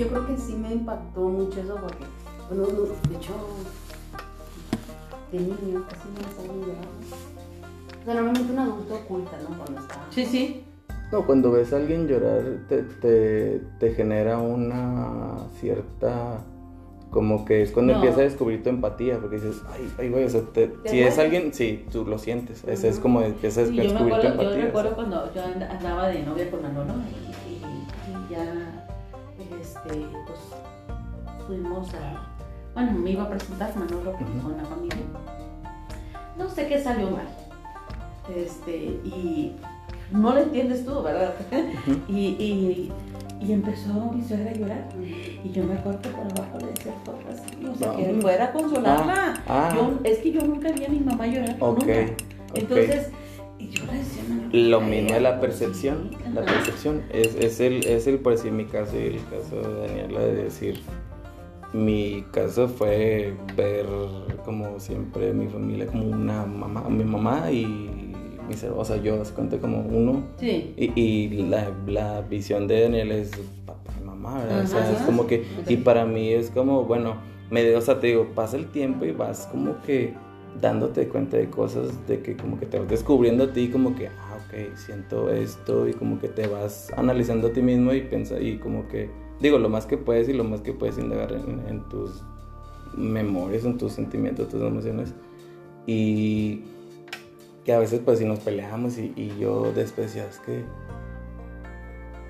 yo creo que sí me impactó mucho eso porque, bueno, no, de hecho, de niño casi no me salen llorar. O sea, normalmente un adulto oculta, ¿no? Cuando está. Sí, sí. No, cuando ves a alguien llorar te, te, te genera una cierta... Como que es cuando No. empiezas a descubrir tu empatía, porque dices, ay, ay, güey, o sea, te- Te si es alguien, sí, tú lo sientes. Es, es como empiezas Sí, a yo descubrir tu acuerdo, yo empatía. recuerdo o sea. cuando yo and- andaba de novia con Manolo y, y- y ya este, pues fuimos a. Bueno, me iba a presentar Manolo con, Ujú. con la familia. No sé qué salió mal. Este, y no lo entiendes tú, ¿verdad? Y, y, y empezó mi suegra a llorar. Y yo me acuerdo que por abajo le decía cosas No. que fuera a consolarla. Ah, Yo, es que yo nunca vi a mi mamá llorar. ok. nunca. Entonces, yo le decía, "Mamá, Lo mismo es la percepción, la ajá. percepción es, es el, es el, por decir mi caso y el caso de Daniela de decir, mi caso fue ver como siempre mi familia como una mamá, mi mamá y mis, o sea, yo se cuenta como uno Sí. y, y la, la visión de Daniela es papá y mamá, ¿verdad? O sea, Ajá. es como que, y para mí es como, bueno, me, o sea, te digo, pasa el tiempo y vas como que dándote cuenta de cosas, de que como que te vas descubriendo a ti, como que, ah, ok, siento esto, y como que te vas analizando a ti mismo y piensa, y como que, digo, lo más que puedes y lo más que puedes indagar en, en tus memorias, en tus sentimientos, tus emociones, y que a veces pues si nos peleamos y, y yo después decía, es que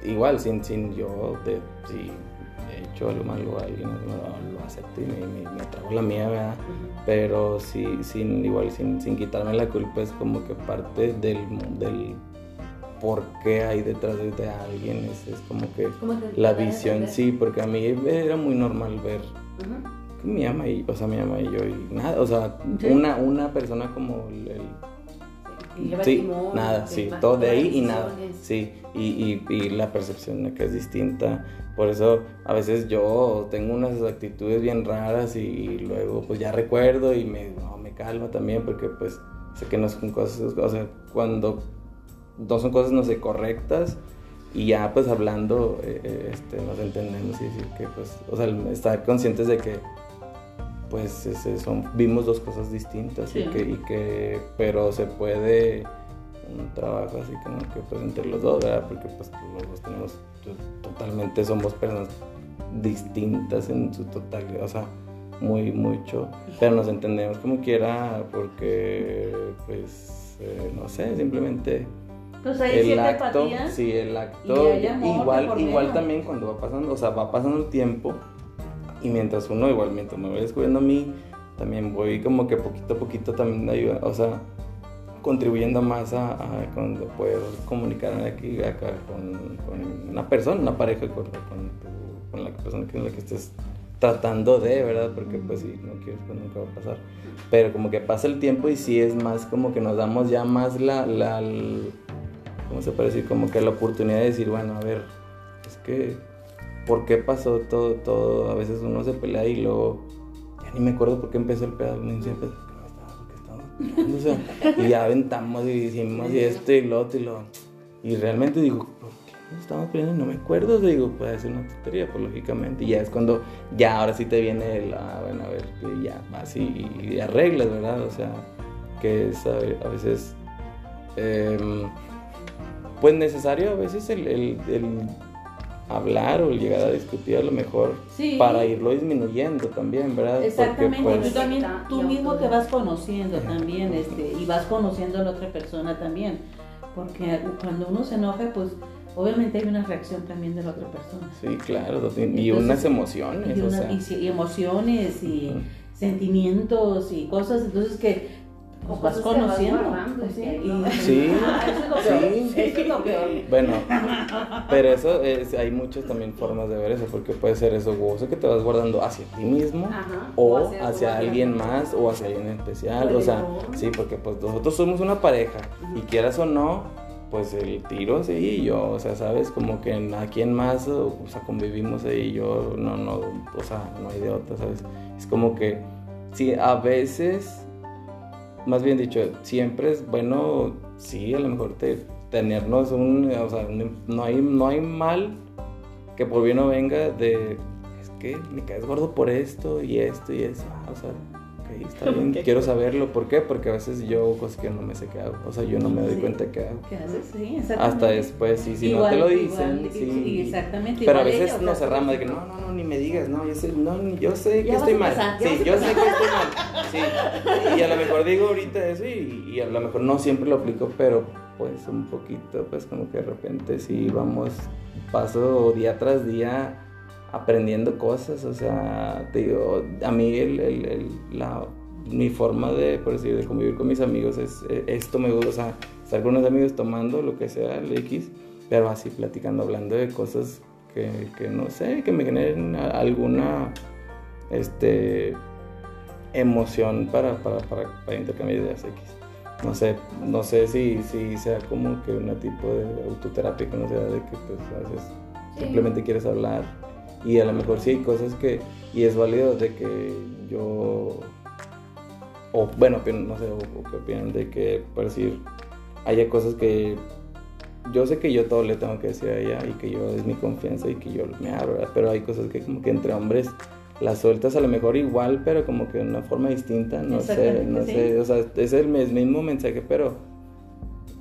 igual sin, sin yo de, si he hecho algo malo a alguien lo, lo acepto y me, me, me trago la mía ¿verdad? pero sí, sin igual sin, sin quitarme la culpa es como que parte del, del por qué hay detrás de, alguien es, es como que la visión sí porque a mí era muy normal ver Ujú. que mi ama y o sea mi ama y yo y nada o sea Sí. una una persona como el- el, Y Sí, timón, nada, sí, todo de ahí y nada. Sí, y, y, y la percepción que es distinta. Por eso a veces yo tengo unas actitudes bien raras y luego pues ya recuerdo y me, no, me calma también porque pues sé que no son cosas, o sea, cuando no son cosas no sé correctas y ya pues hablando eh, eh, este, nos entendemos y decir que pues, o sea, estar conscientes de que pues ese son, vimos dos cosas distintas y, que, y que, pero se puede un trabajo así como que pues entre los dos, ¿verdad? Porque pues los dos tenemos, to- totalmente somos personas distintas en su totalidad, o sea, muy mucho, pero nos entendemos como quiera porque pues, eh, no sé, simplemente hay el acto, empatía. sí, el acto, y igual, igual también cuando va pasando, o sea, va pasando el tiempo y mientras uno, igual mientras me voy descubriendo a mí, también voy como que poquito a poquito también ayuda, o sea, contribuyendo más a, a cuando poder comunicarme aquí acá con, una persona, una pareja, con, tu- con la persona con la que estés tratando de, ¿verdad? Porque pues si no quieres, pues nunca va a pasar. Pero como que pasa el tiempo y sí es más como que nos damos ya más la, la, el- ¿cómo se puede decir? Como que la oportunidad de decir, bueno, a ver, es que, ¿por qué pasó todo, todo? A veces uno se pelea y luego, ya ni me acuerdo por qué empezó el pedo, me dice, pues, ¿por qué estaba? ¿Por qué y ya aventamos y hicimos y esto y lo otro y lo... Y realmente digo, ¿por qué nos estamos peleando? No me acuerdo, digo, puede ser una tontería, pues lógicamente. Y ya es cuando, ya ahora sí te viene el, ah, bueno, a ver, ya vas y, y arreglas, ¿verdad? O sea, que es a, ve- a veces, em, pues necesario a veces el, el- el hablar o llegar a discutir a lo mejor Sí. para irlo disminuyendo también, ¿verdad? Exactamente, Porque, tú también, tú mismo te vas conociendo también, este, y vas conociendo a la otra persona también, porque cuando uno se enoja, pues obviamente hay una reacción también de la otra persona. sí, claro, y Entonces, unas emociones, Y, o una- sea. y emociones y sentimientos y cosas, entonces que pues, vas conociendo. sí, y-. Sí. Ah, eso es lo peor. Sí. Eso es lo peor. Bueno, pero eso es, hay muchas también formas de ver eso, porque puede ser eso gozo que te vas guardando hacia ti mismo Ajá. o hacia alguien más. o hacia alguien especial, O o sea, sí, porque pues nosotros somos una pareja y Ujú. quieras o no, pues el tiro sí, y yo, o sea, sabes, como que a quién más, o, o sea, convivimos ahí, yo no, no, o sea, no hay de otra, ¿sabes? Es como que, sí, a veces, más bien dicho, siempre es bueno, sí, a lo mejor te, tenernos un, o sea, no hay, no hay mal que por bien no venga de, es que me caes gordo por esto y esto y eso. Ah, o sea, ok, está bien, ¿Qué? quiero saberlo. ¿Por qué? Porque a veces yo hago cosas que no me sé qué hago. O sea, yo no me doy Sí. cuenta que hago. ¿Qué haces? Sí, exactamente. Hasta después, sí, si no Igual- te lo dicen, igual, sí. Exactamente. Pero a veces ella, nos cerramos de que no, no, no, ni me digas, no, yo sé, no, yo sé que estoy mal. Sí, yo sé que estoy mal. Sí. Y a lo mejor digo ahorita eso y, y a lo mejor no siempre lo aplico, pero pues un poquito, pues como que de repente sí vamos, paso día tras día aprendiendo cosas, o sea, te digo, a mí el, el- el- la, mi forma de, por decir, de convivir con mis amigos es, eh, esto me gusta, o sea, estar con unos amigos tomando lo que sea, el X, pero así platicando, hablando de cosas que, que no sé, que me generen alguna, este, emoción para, para, para, para intercambiar ideas X. No sé, no sé si, si sea como que un tipo de autoterapia que no sea de que pues a veces Sí. simplemente quieres hablar y a lo mejor sí hay cosas que, y es válido de que yo, o bueno, opino- no sé, o, o qué opinan de que, por decir, haya cosas que yo sé que yo todo le tengo que decir a ella y que yo es mi confianza y que yo me abro, ¿verdad? pero hay cosas que como que entre hombres las sueltas a lo mejor igual, pero como que de una forma distinta, no sé, no sí. sé, o sea, es el mismo mensaje, pero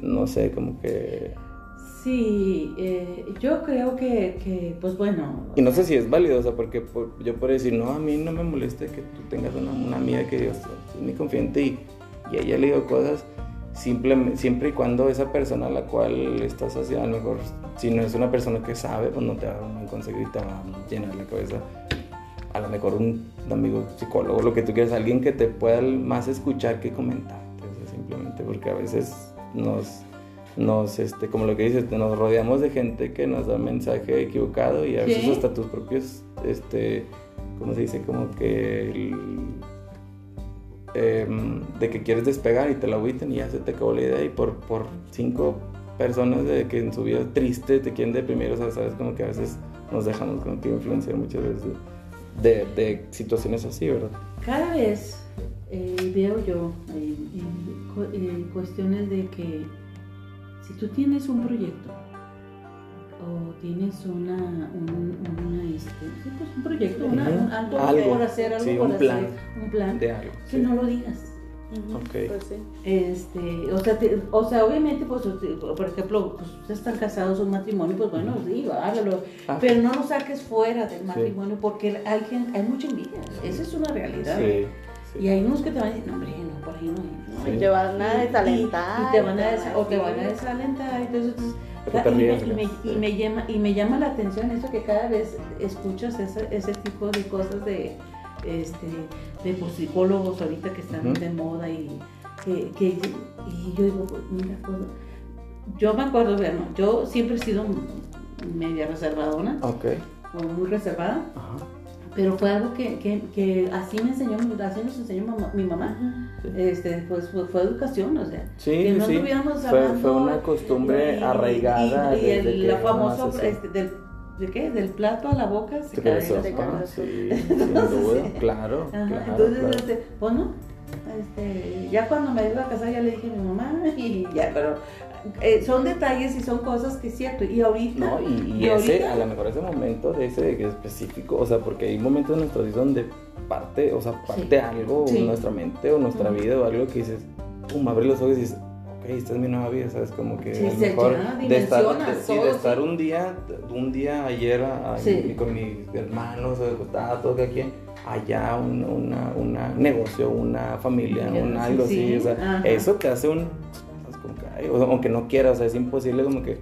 no sé, como que... Sí, eh, yo creo que, pues bueno. Y no sé si es válido, o sea, porque por- yo puedo decir, no, a mí no me molesta que tú tengas una, amiga que Dios es mi confiante y, y ella le digo cosas, simple, siempre y cuando esa persona a la cual estás haciendo, a lo mejor, si no es una persona que sabe, pues no te va a conseguir y te va a llenar la cabeza. A lo mejor un amigo psicólogo, lo que tú quieras, alguien que te pueda más escuchar que comentar. Simplemente porque a veces nos nos, este, como lo que dices, nos rodeamos de gente que nos da mensaje equivocado y a veces hasta tus propios, este, ¿cómo se dice? Como que el- em, de que quieres despegar y te lo agüiten y ya se te acabó la idea y por, por cinco personas de que en su vida triste te quieren deprimir, o sea, sabes, como que a veces nos dejamos como que influenciar muchas veces de, de situaciones así, ¿verdad? Cada vez eh, veo yo eh, en cuestiones de que si tú tienes un proyecto o tienes una, un, una, este, pues un proyecto, una- un- algo, Algo. por hacer, algo Sí, por un hacer, plan. un plan, De algo. que sí. no lo digas. Ok. Pues sí. Este, o sea, te- o sea, obviamente, pues, por ejemplo, pues, ustedes están casados, un matrimonio, pues bueno, sí, hágalo, Ah, pero no lo saques fuera del matrimonio porque hay, hay mucha envidia, esa es una realidad. Sí. Y hay unos que te van a decir, no, hombre, no, por ahí no es. Sí. Te van a Y- desalentar. Y, y te van a des- o te van a desalentar. Entonces, te y, me, y me- ¿no? y me llama, y me llama la atención eso que cada vez escuchas ese, ese tipo de cosas de, este, de pues, psicólogos ahorita que están de moda y que, que- y yo digo, pues, mira, pues, yo me acuerdo, bueno, yo siempre he sido media reservadona, Ok. o muy reservada, Ajá. Pero fue algo que, que, que así me enseñó, así nos enseñó mamá- mi mamá. Ujú. Este, pues fue, fue educación, o sea, Sí, que no sí. anduviéramos Fue, hablando fue una costumbre y- arraigada. Y, y desde el que la así. este, del, ¿de qué? Del plato a la boca se cae cabezó. Ah, sí. Claro, Ajá, claro, Entonces, claro. este, pues no, este, ya cuando me iba a casar ya le dije a mi mamá y ya, pero eh, son detalles y son cosas que es cierto. Y ahorita, No, y, y y ese, ahorita- a lo mejor ese momento de ese específico, o sea, porque hay momentos en nuestra vida donde parte, o sea, parte Sí. algo, Sí. nuestra mente o nuestra Ujú. vida o algo que dices, pum, abres los ojos y dices, ok, esta es mi nueva vida, ¿sabes? Como que Sí, a lo mejor de estar, de, sí, de estar un día, un día ayer a- a- Sí. con mis hermanos, o estaba todo aquí, allá un una, una negocio, una familia, un algo así, sí. o sea, eso te hace un, ay, aunque no quieras, o sea, es imposible como que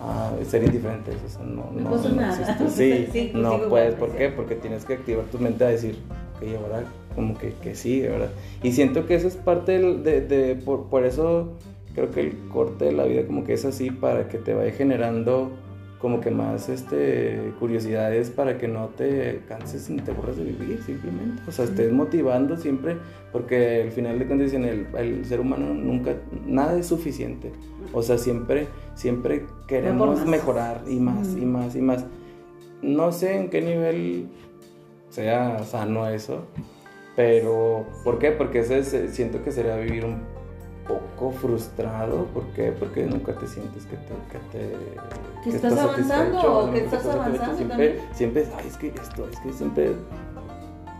ah, ser indiferente, o sea, no, no, existe. Sí, Sí, no puedes, ¿por qué? Porque tienes que activar tu mente a decir, ok, ahora como que, que sí, ¿verdad? Y siento que eso es parte del- de, de- por, por eso creo que el corte de la vida como que es así para que te vaya generando como que más este curiosidades para que no te canses ni te aburras de vivir simplemente. O sea estés motivando siempre porque al final de cuentas dicen el, el ser humano nunca nada es suficiente. O sea siempre siempre queremos mejorar y más y más y más. No sé en qué nivel sea sano eso pero ¿por qué? porque ese es- siento que sería vivir un poco frustrado. ¿Por qué? Porque nunca te sientes que te... Que, te, que estás avanzando o que estás avanzando Siempre, también. siempre, ay, es que esto, es que siempre...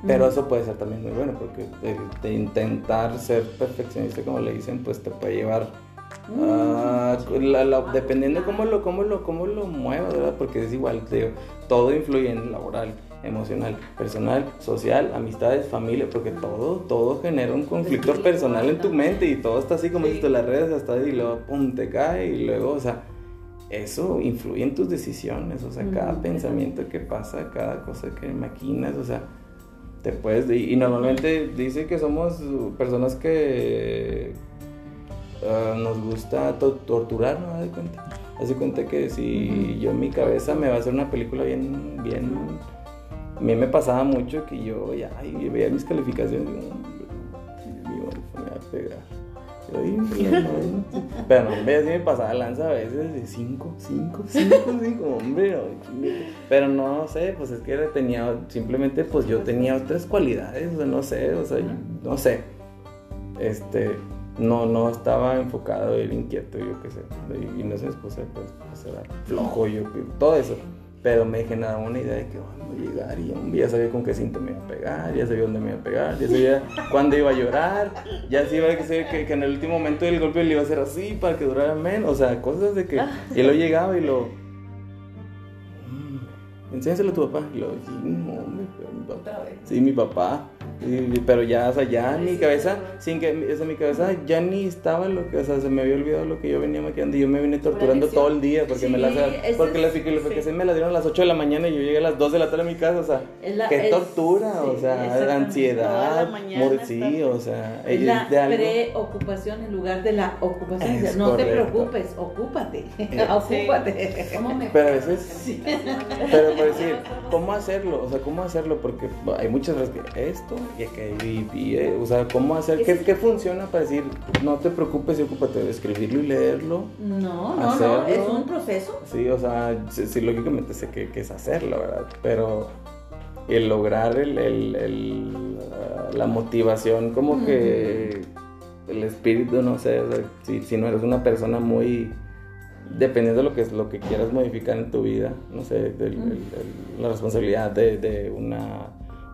Pero eso puede ser también muy bueno, porque de, de intentar ser perfeccionista, como le dicen, pues te puede llevar a... la- la- dependiendo de cómo lo, cómo lo, cómo lo muevas, ¿verdad? Porque es igual, te digo, todo influye en el laboral, emocional, personal, social, amistades, familia, porque todo, todo genera un conflicto personal en tu mente y todo está así como dices tú, las redes hasta ahí y luego pum, te cae y luego, o sea, eso influye en tus decisiones, o sea, cada pensamiento que pasa, cada cosa que maquinas, o sea, te puedes, y y normalmente dice que somos personas que ah, nos gusta to- torturar, ¿no? Haz de cuenta. Haz de cuenta que si yo en mi cabeza me va a hacer una película bien, bien, a mí me pasaba mucho que yo ya veía mis calificaciones y digo, "Hombre, Dios mío, me va a pegar. Pero no, hombre, así me pasaba lanza a veces de 5, 5, 5, 5, hombre. Pero no sé, pues es que tenía, simplemente pues yo tenía otras cualidades, o sea, no sé, o sea, no sé. Este, no, no estaba enfocado, era inquieto, yo qué sé. Y, no sé, pues, pues, pues era flojo, yo, todo eso. Pero me generaba una idea de que "Ay, voy a llegar y hombre, ya sabía con qué cinto me iba a pegar, ya sabía dónde me iba a pegar, ya sabía cuándo iba a llorar, ya sí iba a que, que, que en el último momento del golpe le iba a hacer así para que durara menos, o sea, cosas de que... Y luego llegaba y lo... "Mm, Enséñaselo a tu papá. Y luego, sí, no, hombre, pero mi papá. Sí, mi papá. Sí, pero ya, o sea, ya en mi cabeza, sin que, o sea, mi cabeza ya ni estaba lo que, o sea, se me había olvidado lo que yo venía maquillando y yo me vine torturando todo el día porque me las, porque es- las calificaciones sí. me las dieron a las 8 de la mañana y yo llegué a las 2 de la tarde a mi casa, o sea, la- qué es- tortura, o sea, ansiedad, la sí, o sea, Es la de algo. preocupación en lugar de la ocupación. Es no te preocupes, ocúpate. Eh, ocúpate. ¿Cómo me Pero a veces- Sí. Pero por decir, ¿cómo hacerlo? O sea, ¿cómo hacerlo? Porque hay muchas veces que esto y que y, y, eh, o sea, ¿cómo hacer? ¿Qué, ¿Qué funciona para decir, no te preocupes y ocúpate de escribirlo y leerlo? No, no, no, Hacerlo. es un proceso. Sí, o sea, sí, sí, lógicamente sé que, que es hacerlo, ¿verdad? Pero el lograr el, el- el, ah, la motivación, como que el espíritu, no sé, o sea, si, si no eres una persona muy... Dependiendo de lo que, es, lo que quieras modificar en tu vida, no sé, del- el- el- la responsabilidad de, de un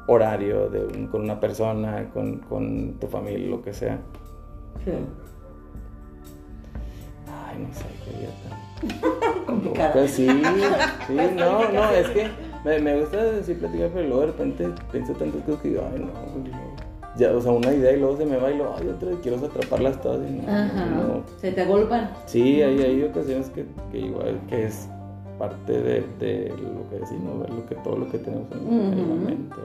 horario, de un- con una persona, con, con tu familia, lo que sea. Sí. Ay, no sé, qué día tan... Complicado. Pues sí, sí, no, no, es que me, me gusta decir platicar, pero luego de repente pienso tantas cosas que digo, ay, no, no. Ya, o sea, una idea y luego se me va y luego, ay, otra, quiero atraparlas todas y no, Ajá. no. Se te agolpan. Sí, hay, hay ocasiones que, que igual que es parte de, de lo que decimos, ver lo que, todo lo que tenemos en, en la mente.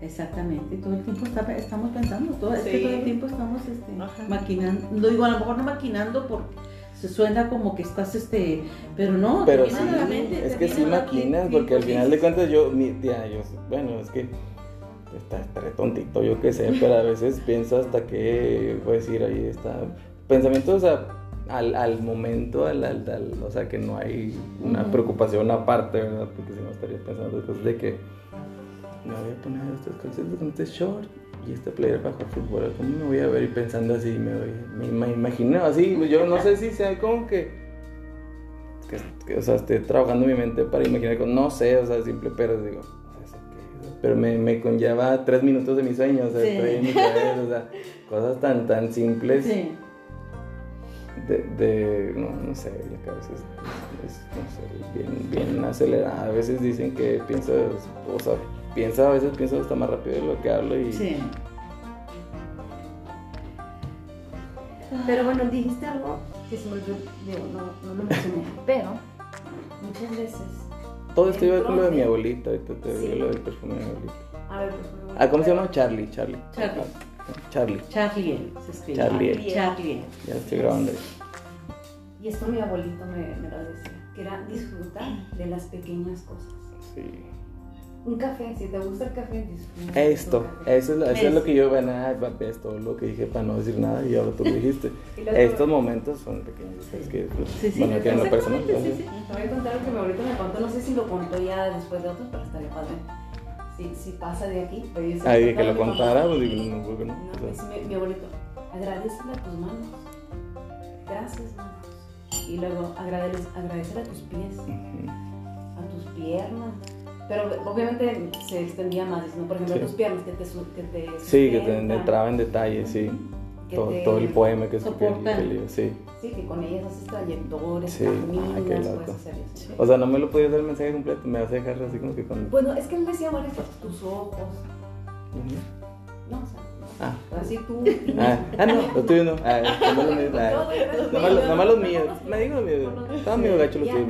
Exactamente, todo el tiempo está- estamos pensando, todo, es que Sí. todo el tiempo estamos este, maquinando, lo digo, a lo mejor no maquinando porque se suena como que estás, este, pero no, Pero sí, la mente, es que sí maquinas, sí, porque al sí, final sí, de sí. cuentas yo, mi tía, yo, bueno, es que está, estaré tontito, yo qué sé, pero a veces pienso hasta que, voy a decir, ahí está, pensamientos, o sea, al, al momento, al, al- al- o sea, que no hay una preocupación aparte, ¿verdad? Porque si no estaría pensando cosas de que me voy a poner estas calcetas con este short y este player para jugar fútbol, ¿cómo me voy a ver? Y pensando así, me, voy, me, me imagino así, yo no sé si sea como que que, que, o sea, esté trabajando mi mente para imaginar, con- no sé, o sea, simple, pero digo, pero me, me conlleva tres minutos de mi sueño, o sea, Sí. estoy en mi cabeza, o sea, cosas tan, tan simples Sí. de, de no, no sé, la cabeza es, es, no sé, bien, bien acelerada, a veces dicen que piensas, o sea, piensa, a veces pienso hasta más rápido de lo que hablo y... Sí. Pero bueno, dijiste algo que se me olvidó, digo, no, no lo mencioné, pero muchas veces. Todo esto iba con lo de mi abuelita, ahorita te Sí. digo lo del perfume de mi abuelita. A ver, por favor. Ah, ¿cómo se llama? Charlie, Charlie. Charlie. Charlie, Charlie se escribe. Charlie. Charlie. ya estoy grabando. ahí. Y esto mi abuelito me, me lo decía, que era disfrutar de las pequeñas cosas. Sí. Un café, si te gusta el café, disfruta. Esto, café. eso es, lo- eso es lo que yo, bueno, ay, papi, es todo lo que dije para no decir nada y ahora tú lo dijiste. Estos momentos son pequeños, es que, pues, Sí, sí, bueno, que en lo personal. sí, sí. Te voy a contar lo que mi abuelito me contó, no sé si lo contó ya después de otros, pero estaría padre. Si, si pasa de aquí, pero yo sé Ah, dije que contaba lo contara, pues digo, no, ¿por qué no? No, O sea, dice mi, mi abuelito, agradecele a tus manos. Gracias, manos. Y luego agradecer, agradecer a tus pies, Ujú. a tus piernas. Pero obviamente se extendía más, diciendo, por ejemplo, Sí. tus piernas que te, que te Sí, que te entraba en detalle, sí. Todo, el poema que escribí. Sí. Sí, que con ellas haces trayectorias, Sí. Ay, qué caminas, loco. puedes hacer eso. O sea, no me lo podías dar el mensaje completo, me vas a dejar así como que con. Bueno, es que él decía varias cosas, tus ojos, Ujú. no, o sea, Ah. así tú. Ah, ah, no, los tuyos no. Ah, nomás los míos. Nomás los- Me digo los míos. Estaba medio gacho los tuyos.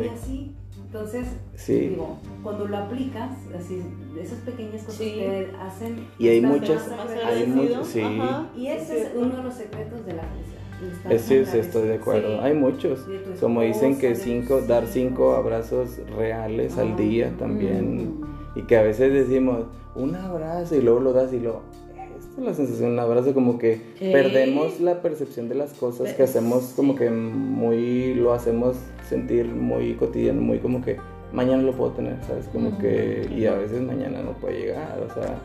Entonces, Sí. digo, cuando lo aplicas, así, esas pequeñas cosas Sí. que hacen. Y hay muchas-. Hay muchos, sí. Ajá, Y ese es uno de los secretos de la felicidad. sí, estoy de acuerdo. Sí. Hay muchos. Como dicen que cinco, dar cinco abrazos reales al Ah. día también. Mm. Y que a veces decimos un abrazo y luego lo das y lo. Esta es la sensación, un abrazo como que Sí. perdemos la percepción de las cosas que Pues, hacemos como sí. que muy, lo hacemos sentir muy cotidiano, muy como que mañana lo puedo tener, ¿sabes? Como que, y a veces mañana no puede llegar, o sea,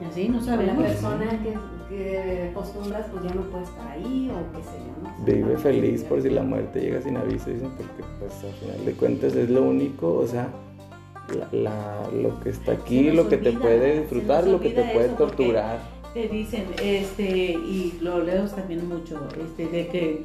Y así no Con la sabemos. persona que, que acostumbras, pues ya no puede estar ahí o qué sé yo, ¿no? vive feliz por si la muerte llega sin aviso, dicen, porque pues al final de cuentas es lo único, o sea, la, la- lo que está aquí, lo que te puede disfrutar, lo que te puede torturar. Te dicen, este, y lo leo también mucho, este, de que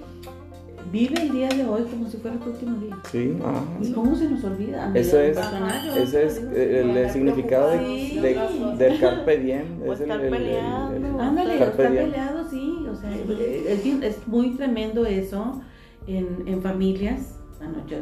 vive el día de hoy como si fuera tu último día. Sí, ajá. ¿Y cómo se nos olvida? Eso Mira, es- Ese es el, significado de, de- del carpe diem. Es el- estar el- el-. Ándale, carpe diem. peleado, sí. O sea, es, es muy tremendo eso en, en familias. Bueno, yo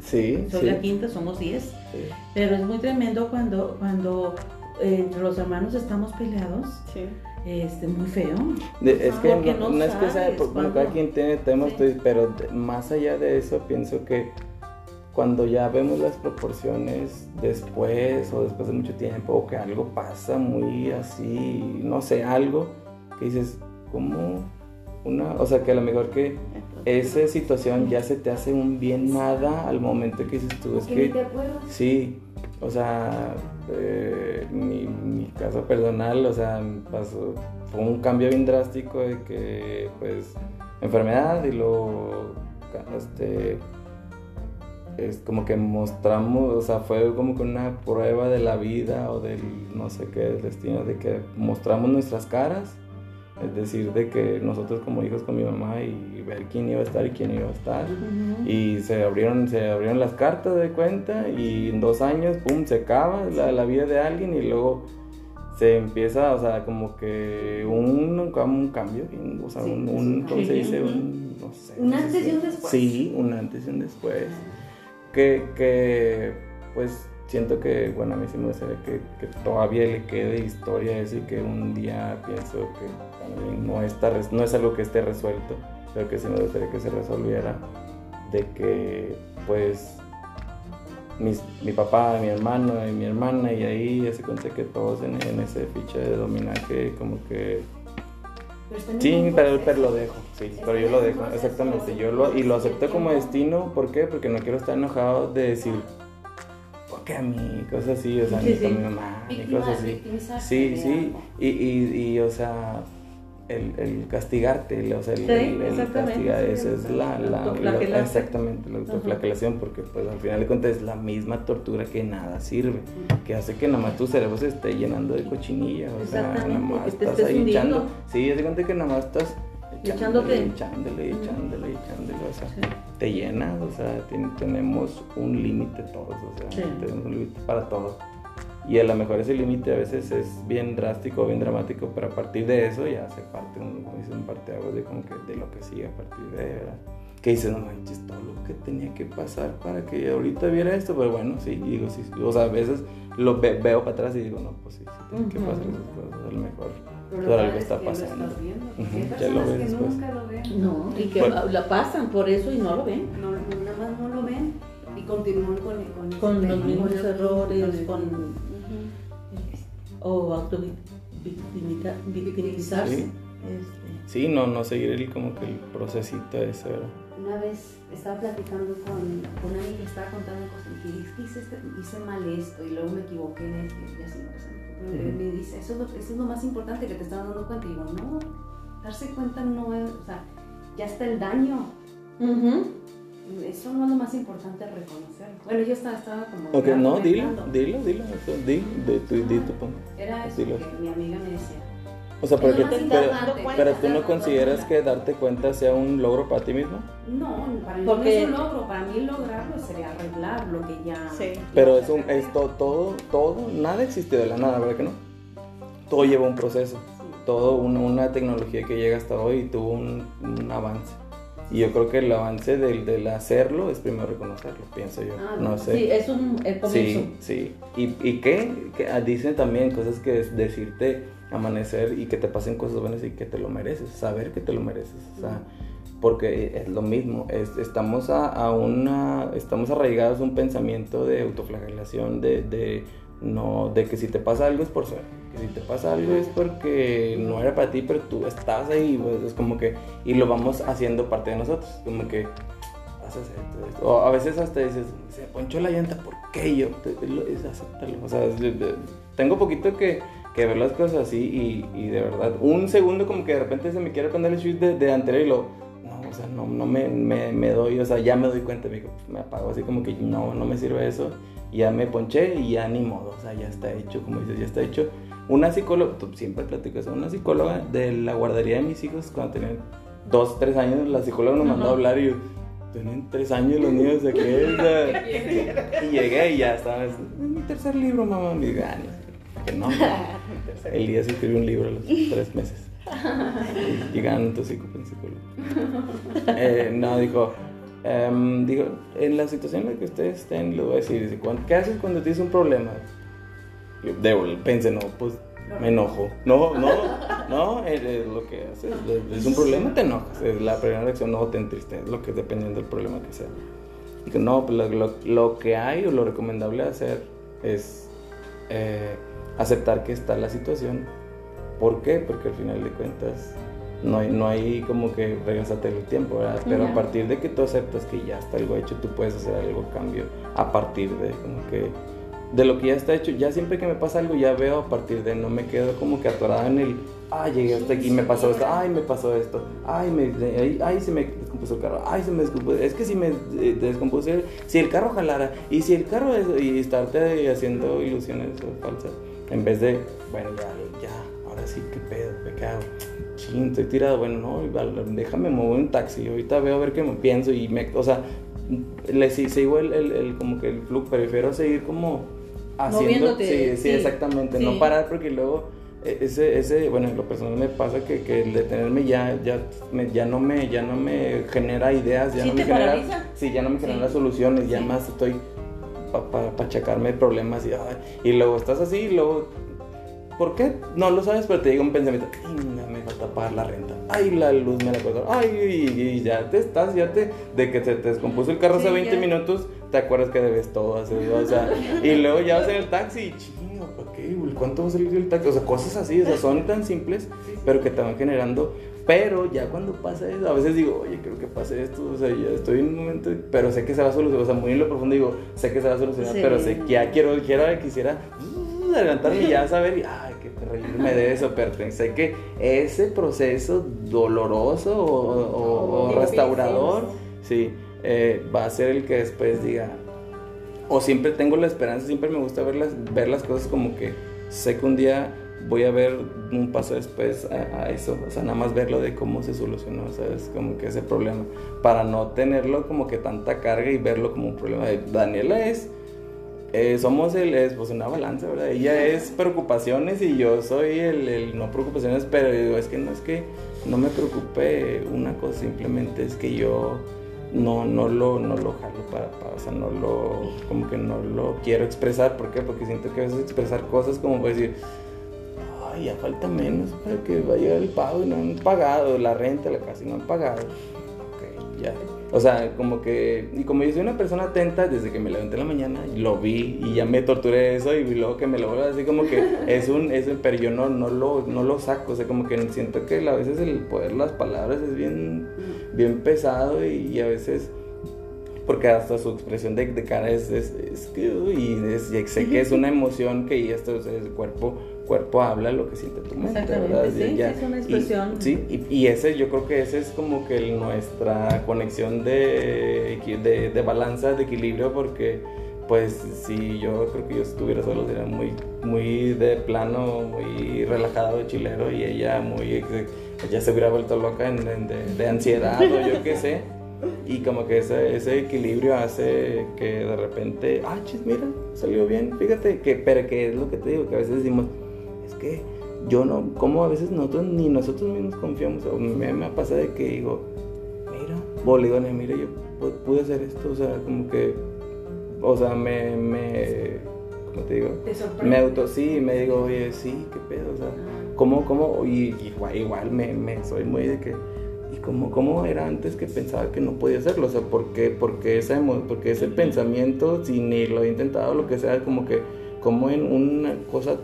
Sí, soy sí, la quinta, somos diez. sí. Pero es muy tremendo cuando, cuando entre los hermanos estamos peleados. Sí. Este, muy feo. De- es que Porque no, no no es que sea, bueno, cuándo. cada quien tiene temas, Sí. pues, pero de- más allá de eso, pienso que cuando ya vemos las proporciones después o después de mucho tiempo o que algo pasa muy así, no sé, algo que dices, ¿cómo? Una, o sea, que a lo mejor que esa situación ya se te hace un bien nada al momento que dices tú, es Que. Sí, o sea, eh, mi, caso personal, o sea, pasó, fue un cambio bien drástico de que, pues, enfermedad y luego, este, es como que mostramos, o sea, fue como que una prueba de la vida o del, no sé qué, del destino, de que mostramos nuestras caras, es decir, de que nosotros como hijos con mi mamá y ver quién iba a estar y quién iba a estar. Y se abrieron, se abrieron las cartas de cuenta y en dos años, pum, se acaba la, la vida de alguien y luego se empieza, o sea, como que un, un cambio, o sea, Sí, un, un- ¿cómo se dice? Un, no sé. Un no sé antes si- y un después. Sí, un antes y un después. Que, que pues siento que, bueno, a mí sí me gustaría que, que todavía le quede historia eso y que un día pienso que también no, está, no es algo que esté resuelto, pero que sí me gustaría que se resolviera de que pues mis- mi papá, mi hermano y mi hermana y ahí ya se cuenta que todos en, en ese ficha de dominaje como que Sí, pero, proceso. pero lo dejo, sí, pero yo lo dejo, exactamente. Yo lo, y lo acepté como destino, ¿por qué? Porque no quiero estar enojado de decir, ¿por qué a mí? Cosas así, o sea, Sí, ni sí. con mi mamá, ni cosas así. Sí, sí, y, y, y, o sea, el, el castigarte, el- o sea, el, Sí, castigar, sí, esa es la, la, la- autoflagelación. exactamente, la autoflagelación, porque pues al final de cuentas es la misma tortura que nada sirve, que hace que nada más tu cerebro se esté llenando de cochinilla, o sea, nada más te estás ahí hundiendo. echando, sí, es de cuenta que nada más estás Echándote. echándole, echándole, echándole, o sea, Sí. te llenas, o sea, ten- tenemos un límite todos, o sea, tenemos un límite para todo. Y a lo mejor ese límite a veces es bien drástico, bien dramático, pero a partir de eso ya se parte un, un parteaguas de como que de lo que sigue a partir de ahí, ¿verdad? Que dices, no manches, todo lo que tenía que pasar para que ahorita viera esto, pero bueno, sí, y digo, sí, sí, o sea, a veces lo ve- veo para atrás y digo, no, pues sí, sí, tienen que pasar esas cosas, a lo mejor Pero lo algo está es que lo pasando. estás viendo, ya lo personas ves que después. nunca lo ven. No, y que Bueno. la pasan por eso y no lo ven. No, nada más no lo ven y continúan con, con, Con los mismos errores, con- O auto-victimizarse. Sí. Este, Sí, no, no seguir el, como que el procesito ese, ¿verdad? Una vez estaba platicando con, con una amiga, estaba contando cosas y dije, "Es que hice, este- hice mal esto y luego me equivoqué en esto y así me, me, dice, eso es, lo, eso es lo más importante que te estás dando cuenta y digo, no, darse cuenta no es, o sea, ya está el daño. Ujú. Eso no es lo más importante reconocer. Bueno, yo estaba, estaba como. Ok, no, dilo, dilo, dilo, eso, di, de tu, di tu punto. Era eso Dilo. que mi amiga me decía. O sea, pero, que- pero, pero tú no consideras que darte cuenta sea un logro para ti mismo. No, para mí Porque- no es un logro. Para mí lograrlo sería arreglar lo que ya. Sí. Pero es un, es to- todo, todo, nada existió de la nada, ¿verdad que no? Todo lleva un proceso, todo una, una tecnología que llega hasta hoy y tuvo un, un avance. Y yo creo que el avance del, del hacerlo es primero reconocerlo, pienso yo. Ah, no sé. Sí, es un el comienzo. Sí, sí. ¿Y, y qué? Que, ah, dicen también cosas que es decirte amanecer y que te pasen cosas buenas y que te lo mereces, saber que te lo mereces. O sea, porque es lo mismo, es- estamos a, a una, estamos arraigados a un pensamiento de autoflagelación, de, de, no, de que si te pasa algo es por suerte, si te pasa algo es porque no era para ti, pero tú estás ahí, pues, es como que, y lo vamos haciendo parte de nosotros, como que haces esto, esto. O a veces hasta dices, se ponchó la llanta, ¿por qué yo? Es acéptalo. O sea, es tengo poquito que, que ver las cosas así y, y de verdad, un segundo como que de repente se me quiere prender el switch de, de anterior y lo, no, o sea, no, no me, me, me doy, o sea, ya me doy cuenta, me, me apago así como que no, no me sirve eso, ya me ponché y ya ni modo, o sea, ya está hecho, como dices, ya está hecho. Una psicóloga, siempre platico eso, una psicóloga de la guardería de mis hijos cuando tenían dos, tres años, la psicóloga nos mandó a hablar y yo, tienen tres años los niños de qué es. la-?" y llegué y ya estaba, es mi tercer libro, mamá. Y digo, "Ah, que no. El día se escribió un libro a los tres meses. Y llegaron tu psicólogo. Eh, no, dijo, em, digo, en la situación en la que ustedes estén, les voy a decir, dice, "¿Cuán- ¿qué haces cuando tienes un problema? Debo, pensé, no, pues me enojo. No, no, no, es, es lo que haces. Es, es un problema, te enojas. Es la primera reacción, no te entristeces, lo que es dependiendo del problema que sea. Digo, no, pues lo, lo- lo que hay o lo recomendable hacer es eh, aceptar que está la situación. ¿Por qué? Porque al final de cuentas no hay, no hay como que regresarte el tiempo, ¿verdad? Pero a Ya. partir de que tú aceptas que ya está algo hecho, tú puedes hacer algo cambio a partir de como que de lo que ya está hecho. Ya siempre que me pasa algo ya veo a partir de no me quedo como que atorada en el ay llegué hasta aquí me pasó esto, ay me pasó esto, ay me ay, ay, se me descompuso el carro, ay se me descompuso, es que si me eh, descompuso si el carro jalara y si el carro y estarte haciendo ilusiones falsas en vez de bueno ya ya ahora sí qué pedo hago chin estoy tirado bueno no déjame mover un taxi ahorita veo a ver qué me pienso y me o sea le si- sigo el, el, como que el flujo prefiero seguir como haciendo Moviéndote, sí, sí, sí, exactamente sí. no parar porque luego eh, ese, ese bueno en lo personal me pasa que, que el detenerme ya ya me, ya no me ya no me genera ideas ya ¿Sí no me genera paraliza? sí ya no me genera Sí. soluciones ya más estoy para pa, achacarme problemas y, ay, y luego estás así y luego ¿Por qué? No lo sabes, pero te llega un pensamiento, "Inga, me falta pagar la renta, ay, la luz me la cortaron, ay, y, y ya te estás, ya te, de que se te descompuso el carro hace Sí, 20 ya. minutos, te acuerdas que debes todo hacer, o sea, y luego ya vas en el taxi, chingo, ¿para qué? ¿Cuánto va a salir el taxi? O sea, cosas así, o sea, son tan simples, pero que te van generando, pero ya cuando pasa eso, a veces digo, oye, creo que pase esto, o sea, ya estoy en un momento, pero sé que se va a solucionar, o sea, muy en lo profundo digo, sé que se va a solucionar, Sí. pero sé que ya quiero, quiero, quisiera uh, adelantarme y ya saber, y, ay, que reírme de eso, pero sé que ese proceso doloroso o, o- o restaurador, sí, eh, va a ser el que después diga, o siempre tengo la esperanza, siempre me gusta ver las, ver las cosas como que sé que un día voy a ver un paso después a, a eso, o sea, nada más verlo de cómo se solucionó, ¿sabes? Como que ese problema, para no tenerlo como que tanta carga y verlo como un problema. de Daniela es, eh, somos el, es pues una balanza, ¿verdad? Ella es preocupaciones y yo soy el, el no preocupaciones, pero digo, es que no es que no me preocupe una cosa, simplemente es que yo no, no, lo, no lo jalo para, para, o sea, no lo, como que no lo quiero expresar, ¿por qué? Porque siento que a veces expresar cosas como para decir, ay, ya falta menos para que vaya el pago y no han pagado, la renta, la casa y no han pagado. Ok, ya. O sea, como que, y como yo soy una persona atenta, desde que me levanté en la mañana, lo vi y ya me torturé eso y luego que me lo vuelvo así como que es un, es pero yo no, no, lo, no lo saco, o sea, como que siento que a veces el poder de las palabras es bien, bien pesado y, y a veces porque hasta su expresión de, de cara es, es, es que, uy, es- y sé que es una emoción que ya esto, sea, el cuerpo cuerpo habla lo que siente tu mente, Exactamente, ¿verdad? sí, Ya- sí, es una y- expresión. sí, y, y ese yo creo que ese es como que el- nuestra conexión de, de, de balanza, de equilibrio, porque pues si yo creo que yo estuviera solo sería muy, muy de plano, muy relajado, chilero, y ella muy, ella se hubiera vuelto loca de, ansiedad o yo qué sé. Y como que ese, ese equilibrio hace que de repente, ah, chis, mira, salió bien, fíjate, que, pero que es lo que te digo, que a veces decimos, es que yo no, como a veces nosotros ni nosotros mismos confiamos, o me, me ha pasado de que digo, mira, "Nel, mira, yo pu- pude hacer esto, o sea, como que, o sea, me, me, ¿cómo te digo? Te sorprende. Me auto, sí, me digo, oye, sí, qué pedo, o sea, ¿cómo, cómo? Y igual, igual me, me soy muy de que, ¿y cómo, cómo era antes que pensaba que no podía hacerlo? O sea, ¿por qué, porque esa porque ese pensamiento, si ni lo he intentado, lo que sea, como que, como en una cosa,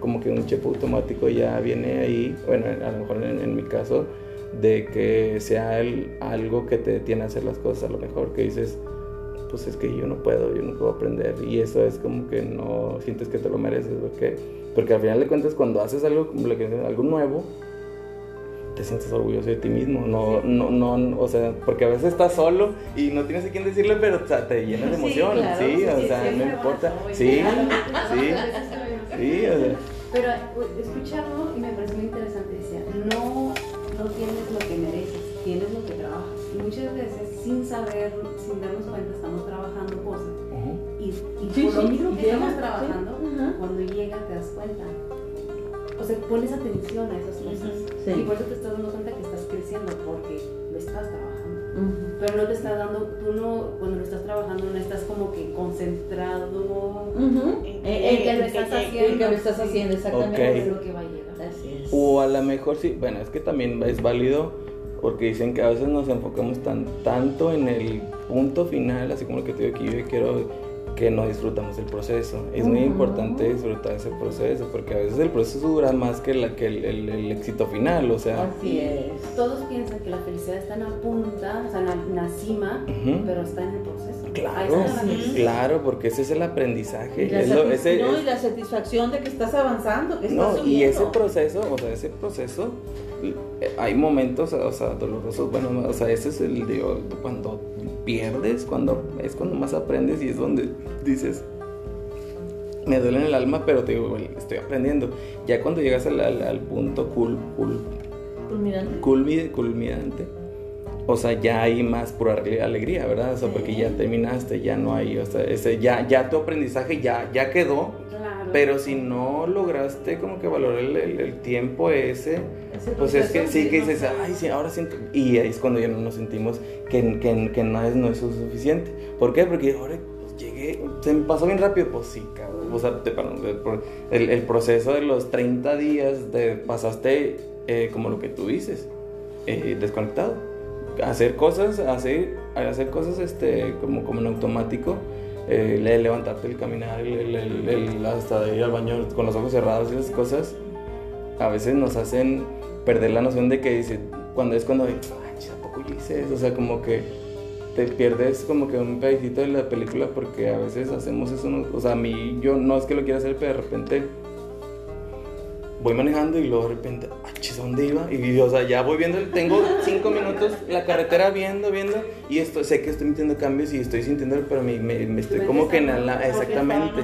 como que un chip automático ya viene ahí, bueno, a lo mejor en, en mi caso, de que sea el- algo que te detiene a hacer las cosas, a lo mejor que dices, pues es que yo no puedo, yo no puedo aprender. Y eso es como que no sientes que te lo mereces, porque, porque al final de cuentas cuando haces algo, algo nuevo, te sientes orgulloso de ti mismo, no, no, no, o sea, porque a veces estás solo y no tienes a quién decirle, pero o sea, te llenas de emoción, sí, claro, o sí, sea, siempre no importa, sí, sí, sí, o sea, Pero escucharlo y me pareció muy interesante, decía, no, no tienes lo que mereces, tienes lo que trabajas. Y muchas veces, sin saber, sin darnos cuenta, estamos trabajando cosas. Y, y Sí, por lo sí, mismo que estamos sí. trabajando, Ajá. cuando llega te das cuenta. O sea, pones atención a esas cosas. Sí. Y por eso te estás dando cuenta que estás creciendo, porque lo estás trabajando. Pero no te estás dando, tú no, cuando lo estás trabajando, no estás como que concentrado en que lo estás haciendo. En que lo estás haciendo, exactamente. Ok. Es lo que va a llegar. Así es. O a lo mejor sí, bueno, es que también es válido porque dicen que a veces nos enfocamos tan, tanto en el punto final, así como lo que te digo aquí, yo quiero que no disfrutamos el proceso. Es muy importante disfrutar ese proceso porque a veces el proceso dura más que, la, que el, el- el éxito final, o sea... Así es. Todos piensan que la felicidad está en la punta, o sea, en la, en la cima, Ujú. pero está en el proceso. Claro, sí. claro, porque ese es el aprendizaje. Y la, es lo- ese- no, es- y la satisfacción de que estás avanzando, que estás No, y subiendo. ese proceso, o sea, ese proceso, hay momentos, o sea, dolorosos, bueno, o sea, ese es el, digo, cuando pierdes, cuando es cuando más aprendes y es donde dices, me duele en el alma, pero te digo, güey, estoy aprendiendo. Ya cuando llegas al, al- al punto cool, cool, Culminante. culmi- culminante, o sea, ya hay más pura ale- alegría, ¿verdad? O sea, porque ya terminaste, ya no hay, o sea, ese, ya, ya tu aprendizaje ya, ya quedó. Pero si no lograste como que valorar el, el- el tiempo ese, Ese pues es que sí que dices, ay, sí, ahora siento. Y ahí es cuando ya no nos sentimos que, que, que no, es, no es suficiente. ¿Por qué? Porque ahora pues, llegué, se me pasó bien rápido. Pues sí, cabrón. O sea, te- el, el, proceso de los 30 días te pasaste eh, como lo que tú dices, eh, desconectado. Hacer cosas, hacer, hacer cosas este, como, como en automático. Eh, le- levantarte, el caminar, el, el- el- el- hasta ir al baño con los ojos cerrados, esas cosas a veces nos hacen perder la noción de que dice, cuando es cuando, ay, chis, ¿a poco yo hice eso? O sea, como que te pierdes como que un pedacito de la película porque a veces hacemos eso, o sea, a mí, yo no es que lo quiera hacer, pero de repente voy manejando y luego de repente, ah, chis, ¿a dónde iba? Y, o sea, ya voy viendo, tengo cinco minutos la carretera viendo, viendo, y esto, sé que estoy sintiendo cambios y estoy sintiendo, pero me, me- me estoy como que en la, exactamente.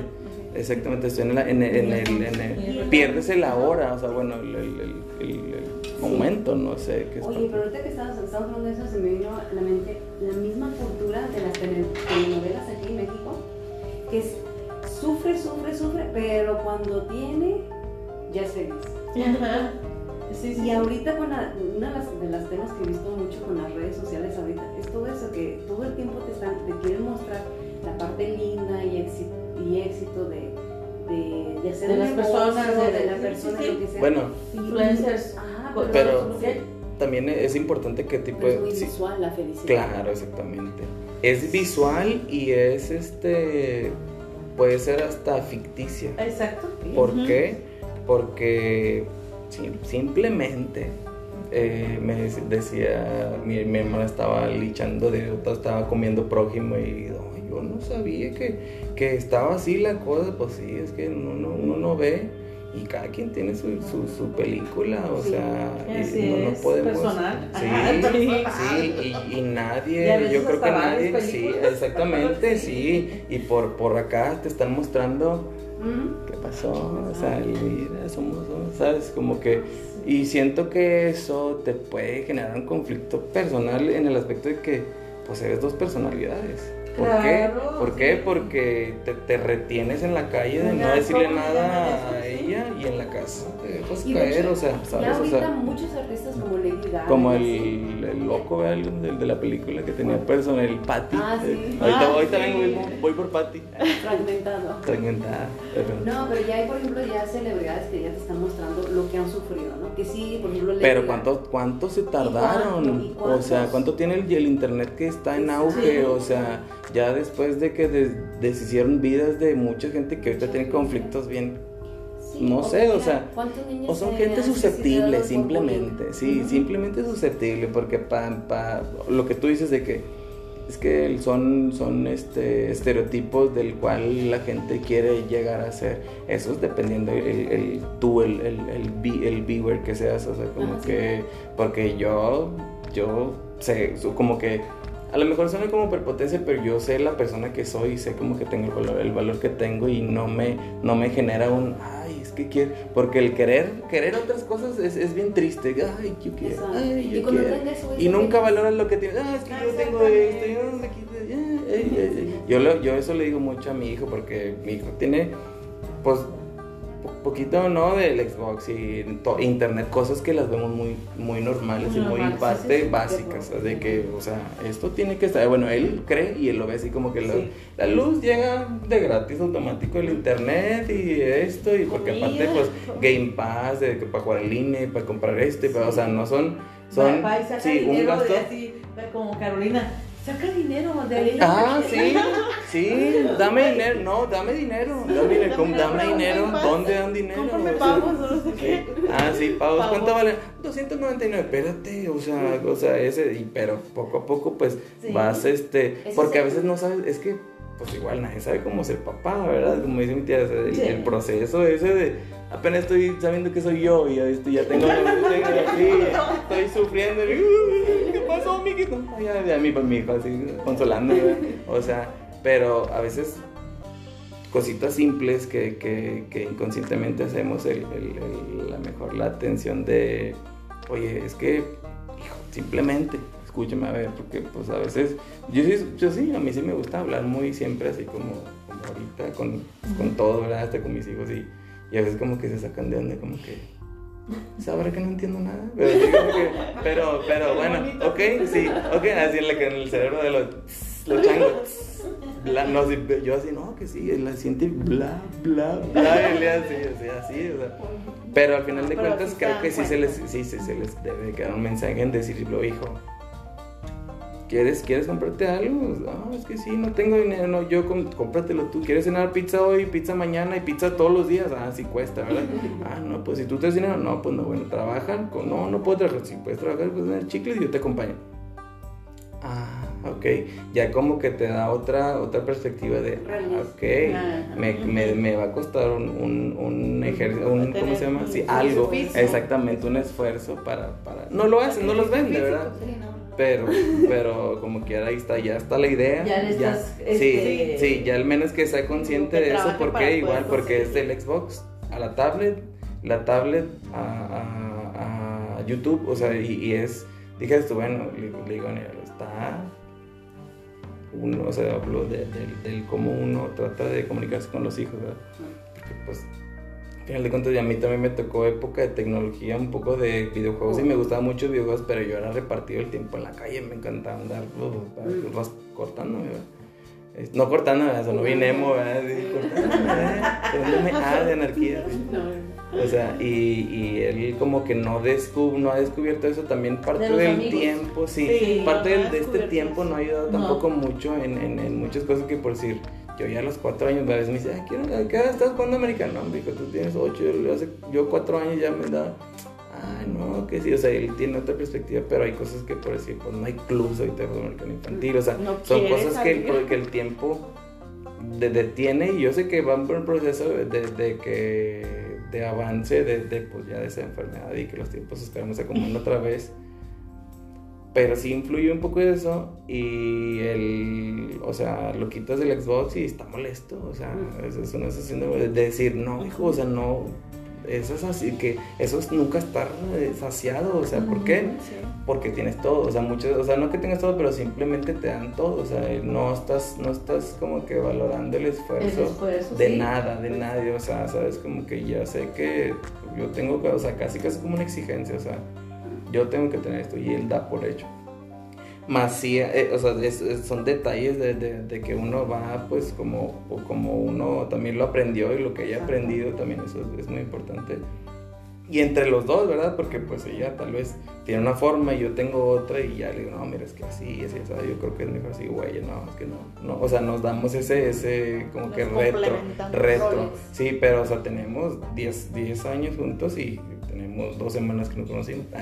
Exactamente, estoy en, la- en el, en el- en el- pierdes el ahora, o sea, bueno, el, el- momento, no sé qué es. Oye, pero ahorita que estabas, hablando de eso, se me vino a la mente la misma cultura de las tele- telenovelas aquí en México, que es sufre, sufre, sufre, pero cuando tiene, ya feliz. Ajá. Sí, sí. Y ahorita con la, una de las, de las temas que he visto mucho con las redes sociales ahorita es todo eso que todo el tiempo te están te quieren mostrar la parte linda y éxito, y éxito de, de, de hacer De las negocio, personas, de- de la sí, persona sí, sí. lo que sea. Bueno, Influencers. Ajá, Pero- pero sí. también es importante que tipo pero es de... muy sí, visual la felicidad. claro, exactamente. Es visual y es este... Puede ser hasta ficticia. Exacto. ¿Por qué? Porque sim- simplemente eh, me dec- decía, mi, mi hermana estaba lichando de otra, estaba comiendo prójimo y "Ay, yo no sabía que, que estaba así la cosa, pues sí, es que uno no, uno no ve y cada quien tiene su, su, su película, o Sí, sea, y no, no podemos. personal. Sí, Ajá, sí, y, nadie, yo creo que nadie, sí, exactamente, sí, y por, por acá te están mostrando Qué pasó, o sea, y mira, somos, somos, ¿sabes? Como que, y siento que eso te puede generar un conflicto personal en el aspecto de que, pues, eres dos personalidades. ¿Por Claro, qué? ¿Por qué? Porque te, te retienes en la calle de no Ya, decirle ¿cómo nada y en la casa te dejas Y de caer, hecho, o sea, Ya ¿sabes? O ahorita sea, muchos artistas como Lady Gaga. como y así, el, el loco, ¿verdad? El, del de la película que tenía persona, el Patty. Ah, sí. Eh, Ahorita, Ah, ahorita sí. vengo, voy, por Patty. Fragmentado. Fragmentada. pero- No, pero ya hay, por ejemplo, ya celebridades que ya te están mostrando lo que han sufrido, ¿no? Que sí, por ejemplo, Lady Pero. ¿cuánto, cuánto se tardaron? cuánto? ¿Y o sea, ¿cuánto tiene el, el internet que está en auge? Sí. O sea, ya después de que des- deshicieron vidas de mucha gente que ahorita tiene conflictos bien... Sí, no sé, o sea, ¿cuántos niños O son gente susceptible, simplemente. Sí, simplemente susceptible, porque pa, pa- lo que tú dices de que es que son, son este, estereotipos del cual la gente quiere llegar a ser. Eso es dependiendo el, el- tú, el, el, el, vi- el viewer que seas, o sea, como sí. que, porque yo, yo sé, como que, a lo mejor suena como prepotencia, pero yo sé la persona que soy y sé como que tengo el valor, el valor que tengo y no me, no me genera un, ay, que quiero, porque el querer, querer otras cosas es, es bien triste, ay, yo quiero, ay, yo Y quiero. Y nunca valoras lo que tienes, ah, es que yo tengo esto, yo no sé qué, ay, ay, ay". Yo, yo eso le digo mucho a mi hijo porque mi hijo tiene, pues, poquito, ¿no? Del Xbox y internet, cosas que las vemos muy, muy normales y Muy parte sí, sí, básicas, sí. de que, o sea, esto tiene que estar, bueno, él cree y él lo ve así como que la, Sí. la luz llega de gratis automático el internet y esto, y porque Comida. aparte, pues, Game Pass, de que para jugar para comprar este, para- o sea, no son, son, y sí, un gasto. de así, como Carolina, saca dinero de ahí. Ah, sí, sí, dame dinero, no, dame dinero, dame dinero, ¿cómo? dame dinero, ¿dónde dan dinero? Cómprame O pavos, no sé qué. Ah, sí, pavos, Pavos. ¿cuánto vale? 299, espérate, o sea, o sea, ese, y, pero poco a poco, pues, Sí. vas, este, porque a el- veces no sabes, es que, pues igual nadie sabe cómo ser papá, ¿verdad? Como dice mi tía, Sí. el proceso ese de, apenas estoy sabiendo que soy yo, y ya, estoy- ya tengo, tengo sí, estoy sufriendo, y, "Uy, ¿qué pasó, miquito? Ya, ya, mi, mi hijo así, consolando, ¿verdad? o sea, pero a veces cositas simples que, que, que inconscientemente hacemos el, el- el- la mejor la atención de oye es que hijo, simplemente escúchame a ver porque pues a veces yo sí, yo sí a mí sí me gusta hablar muy siempre así como, como ahorita con, con todo ¿verdad? hasta con mis hijos y, y a veces como que se sacan de onda como que sabrá que no entiendo nada pero, sí, como que- pero, pero bueno ok sí ok así en, la, en el cerebro de los los changos bla, no, yo así, no, que sí, la siente bla, bla, bla, y le así, así, así, o sea. Pero al final de cuentas creo que sí se, les, sí, sí se les debe quedar un mensaje en decirlo, hijo. ¿Quieres, ¿Quieres comprarte algo? Ah, es que sí, no tengo dinero, no, yo cómpratelo tú. ¿Quieres cenar pizza hoy, pizza mañana y pizza todos los días? Ah, sí cuesta, ¿verdad? Ah, no, pues si tú tienes dinero, no, pues no, bueno, trabajan, con, no, no puedo trabajar. Si puedes trabajar, pues en el chicle y yo te acompaño. Ah, ok. Ya como que te da otra, otra perspectiva de, ah, ok, me, me, me va a costar un, un, un ejercicio, un, ¿cómo se llama? Sí, algo, exactamente, un esfuerzo para, para... No lo hacen, no los ven, de verdad. Sí. Pero, pero como quiera, ahí está, ya está la idea. Ya le estás, sí, este, sí, ya al menos que sea consciente que de eso, porque igual, porque es del Xbox a la tablet, la tablet a, a- a YouTube, o sea, y, y es, dije esto, bueno, le, le digo, está, uno, o sea, hablo de, del- del cómo uno trata de comunicarse con los hijos, ¿verdad? Porque pues final de cuentas, a mí también me tocó época de tecnología, un poco de videojuegos, y me gustaban muchos videojuegos, pero yo era repartido el tiempo en la calle, me encantaba andar uh, cortando, No cortando, no bien emo, ¿verdad? Cortando, ¿verdad? Poniéndome A de anarquía. O sea, y, y él como que no, descub- no ha descubierto eso también parte De del amigos. tiempo, sí, Sí, parte no del- ha de este tiempo no ha ayudado No. tampoco mucho en, en- en muchas cosas que por decir, yo ya a los cuatro años a veces me dice, "Ay, quiero, ¿a ¿qué edad estás jugando americano? No, hijo, tú tienes ocho, yo, cuatro años ya me da, ay, no, que sí, o sea, él tiene otra perspectiva, pero hay cosas que por decir, pues no hay clubs ahorita de americano infantil, o sea, No son cosas que, el- que el tiempo de- detiene y yo sé que van por un proceso de, de que de avance de, de, pues ya de esa enfermedad y que los tiempos esperamos se acomoden otra vez. Pero sí influye un poco eso y el, o sea, lo quitas del Xbox y está molesto, o sea, es, es una sensación de decir, no, hijo, o sea, no, eso es así, que eso es nunca estar eh, saciado, o sea, ¿por qué? Porque tienes todo, o sea, muchos, o sea, no que tengas todo, pero simplemente te dan todo, o sea, no estás, no estás como que valorando el esfuerzo, de nada, de nadie, o sea, sabes, como que ya sé que yo tengo o sea, casi casi como una exigencia, o sea, yo tengo que tener esto y él da por hecho. Más sí, eh, o sea, son detalles de, de, que uno va, pues, como, como uno también lo aprendió y lo que haya aprendido también, eso es, muy importante. Y entre los dos, ¿verdad? Porque pues ella tal vez tiene una forma y yo tengo otra y ya le digo, no, mira, es que así, así, sea, yo creo que es mejor así, güey, no, es que no, no, o sea, nos damos ese, ese, como que retro, retro, sí, pero, o sea, tenemos 10 años juntos y tenemos dos semanas que nos conocimos.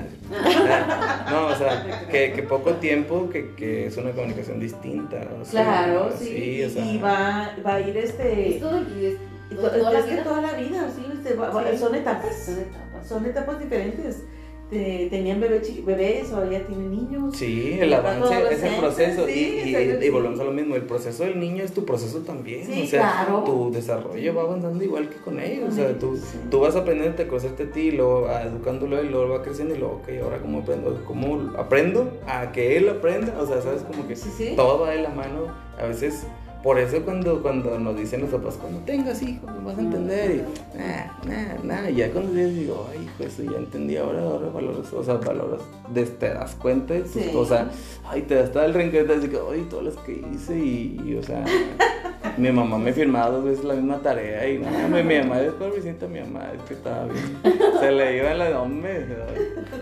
No, o sea, que, que poco tiempo, que, que, es una comunicación distinta. claro, sí. y va, va a ir este... Esto es, toda, es que toda la vida, sí, este, son etapas. Son etapas. Son etapas diferentes tenían bebés o ya tienen niños. Sí, el avance es el proceso. y, volvemos a lo mismo, el proceso del niño es tu proceso también. o sea, tu desarrollo va avanzando igual que con ellos. o sea, tú, tú vas aprendiendo a conocerte a ti, y luego educándolo y luego va creciendo y luego, ok, ahora cómo aprendo, cómo aprendo a que él aprenda. O sea, sabes, como que todo va de la mano. A veces por eso cuando, cuando nos dicen los papás, cuando tengas hijos, vas a entender. Y nah, nah, nah. ya cuando digo, ay, eso ya entendí ahora, ahora valoras, o sea, valoras, te das cuenta de tus cosas. Ay, te das todo el rencor, te digo, ay, todas las que hice y, o sea, mi mamá me firmaba dos veces la misma tarea y nada, mi, mi mamá después me siento mi mamá, es que estaba bien. Se le iba la hombre.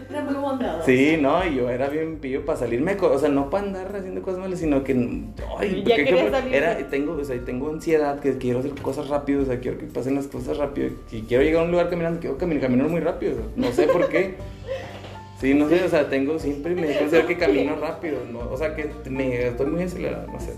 Era muy bondadoso. Sí, no, y yo era bien pillo para salirme, o sea, no para andar haciendo cosas malas, sino que, ay, ya quería salir. Era, tengo, o sea, tengo ansiedad, que quiero hacer cosas rápido, o sea, quiero que pasen las cosas rápido. Si quiero llegar a un lugar caminando, quiero caminar, caminar muy rápido, no sé por qué. Sí, no sé, o sea, tengo siempre, me considero que camino rápido, ¿no? o sea, que me, estoy muy acelerado, no sé.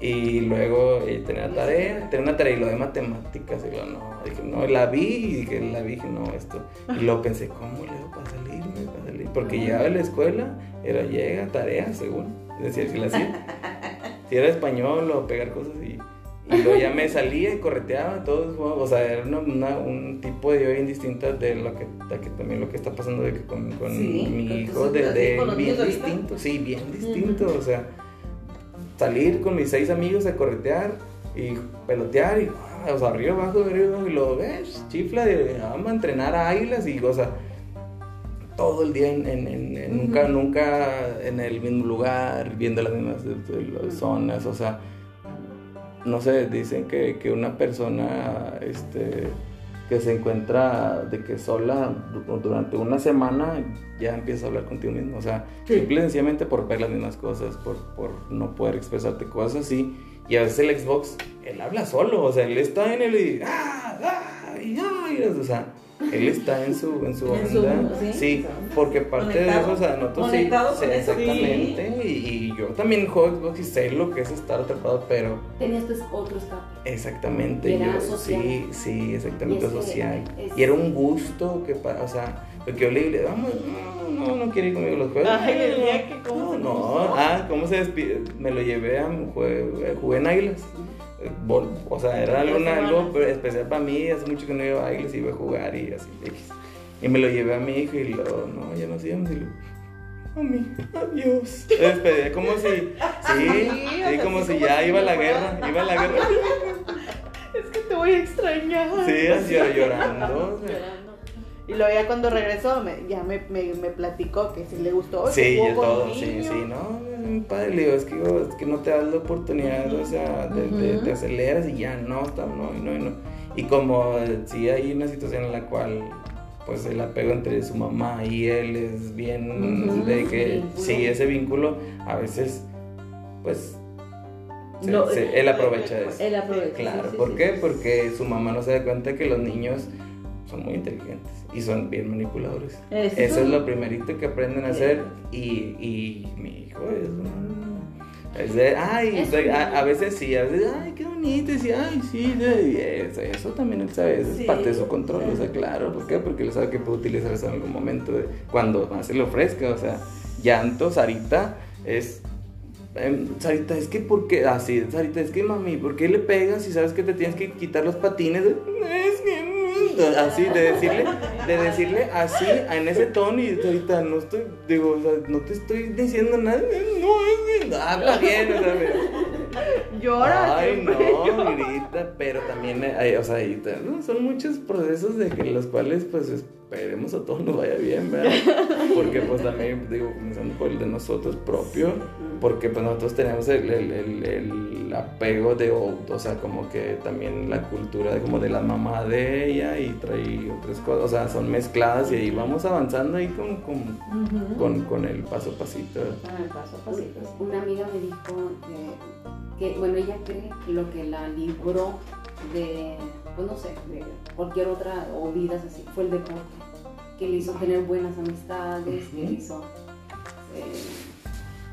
Y luego eh, tenía tarea, tenía una tarea y lo de matemáticas, y lo no, dije, no, la vi y dije, la vi, dije, no, esto. Y luego pensé, ¿cómo le hago para salirme? Para salir? Porque llegaba a la escuela, era llega, tarea, según, decía, si la hacía si era español o pegar cosas y, y luego ya me salía y correteaba, todo, o sea, era una, un tipo de bien distinta de lo que, que, también lo que está pasando de que con, con mi hijo, de, de bien distinto, sí, bien distinto, o sea, salir con mis seis amigos a corretear y pelotear y, o sea, arriba, abajo, arriba, y lo ves, chifla, de, vamos a entrenar a águilas y, o sea, todo el día en, en, nunca, nunca en el mismo lugar, viendo las mismas zonas, o sea, no sé, dicen que, que, una persona este, que se encuentra de que sola durante una semana ya empieza a hablar contigo mismo, o sea, simple y sencillamente por ver las mismas cosas, por, por no poder expresarte cosas así, y a veces el Xbox, él habla solo, o sea, él está en el y, ah, ah, y, ah, o sea, él está en su, en su onda. ¿sí? porque parte de eso, o sea, nosotros sí, sí exactamente. Y, yo también juego Xbox y sé lo que es estar atrapado, pero. Tenías pues otro escape. Exactamente. Era social. Sí, sí, exactamente social. Y era un gusto que, o sea, porque yo le digo, vamos, no, no, no quiere ir conmigo los juegos. Ay, el día que, ¿cómo no, no, ah, ¿cómo se despide? Me lo llevé a, jugué, jugué en Águilas o sea, era algo, algo especial para mí, hace mucho que no iba a bailes, iba a jugar y así. Y me lo llevé a mi hijo y lo, no, ya no íbamos y lo, mami, adiós. Me despedí como si, sí, sí, como si ya iba a la guerra, iba a la guerra. Es que te voy a extrañar. Sí, así llorando. Y luego ya cuando regresó, ya me, me, me platicó que si le gustó. Sí, todo, sí, sí, no, padre, le digo, es que, es que no te das la oportunidad, o sea, te, te, aceleras y ya, no, está, no, no, no. Y como si hay una situación en la cual pues el apego entre su mamá y él es bien de que sí ese vínculo a veces pues él aprovecha eso él aprovecha claro ¿por qué? porque su mamá no se da cuenta que los niños son muy inteligentes y son bien manipuladores. Eso, es lo primerito que aprenden a hacer y, y mi hijo es un Es de, ay, Es de- a, veces sí, a veces, ay, qué bonito, y sí, ay, sí, de- eso, eso también él sabe, eso es parte de su control, o sea, claro, ¿por qué? Porque él sabe que puede utilizar eso en algún momento, de- cuando más se le ofrezca, o sea, llanto, Sarita, es, em, Sarita, es que, ¿por qué? Así, Sarita, es que, mami, ¿por qué le pegas si sabes que te tienes que quitar los patines? Es que, así, de decirle, de decirle así, en ese tono, y Sarita, no estoy, digo, o sea, no te estoy diciendo nada, no, es que, habla bien, o sea, me- Llora. Ay, no, llora. grita, pero también hay, o sea, ahí te- ¿no? son muchos procesos de que los cuales, pues, esperemos a todos nos vaya bien, ¿verdad? Porque, pues, también, digo, comenzando por el de nosotros propio, porque, pues, nosotros tenemos el, el, el, el apego de, o, o sea, como que también la cultura de, como de la mamá de ella y trae otras cosas, o sea, son mezcladas y ahí vamos avanzando ahí con, con, con, con el paso a pasito. Con el paso a pasito. Una amiga me dijo que, que, bueno, ella cree que lo que la libró de, pues no sé, de cualquier otra, o vidas así, fue el deporte, que le hizo tener buenas amistades, que le hizo eh,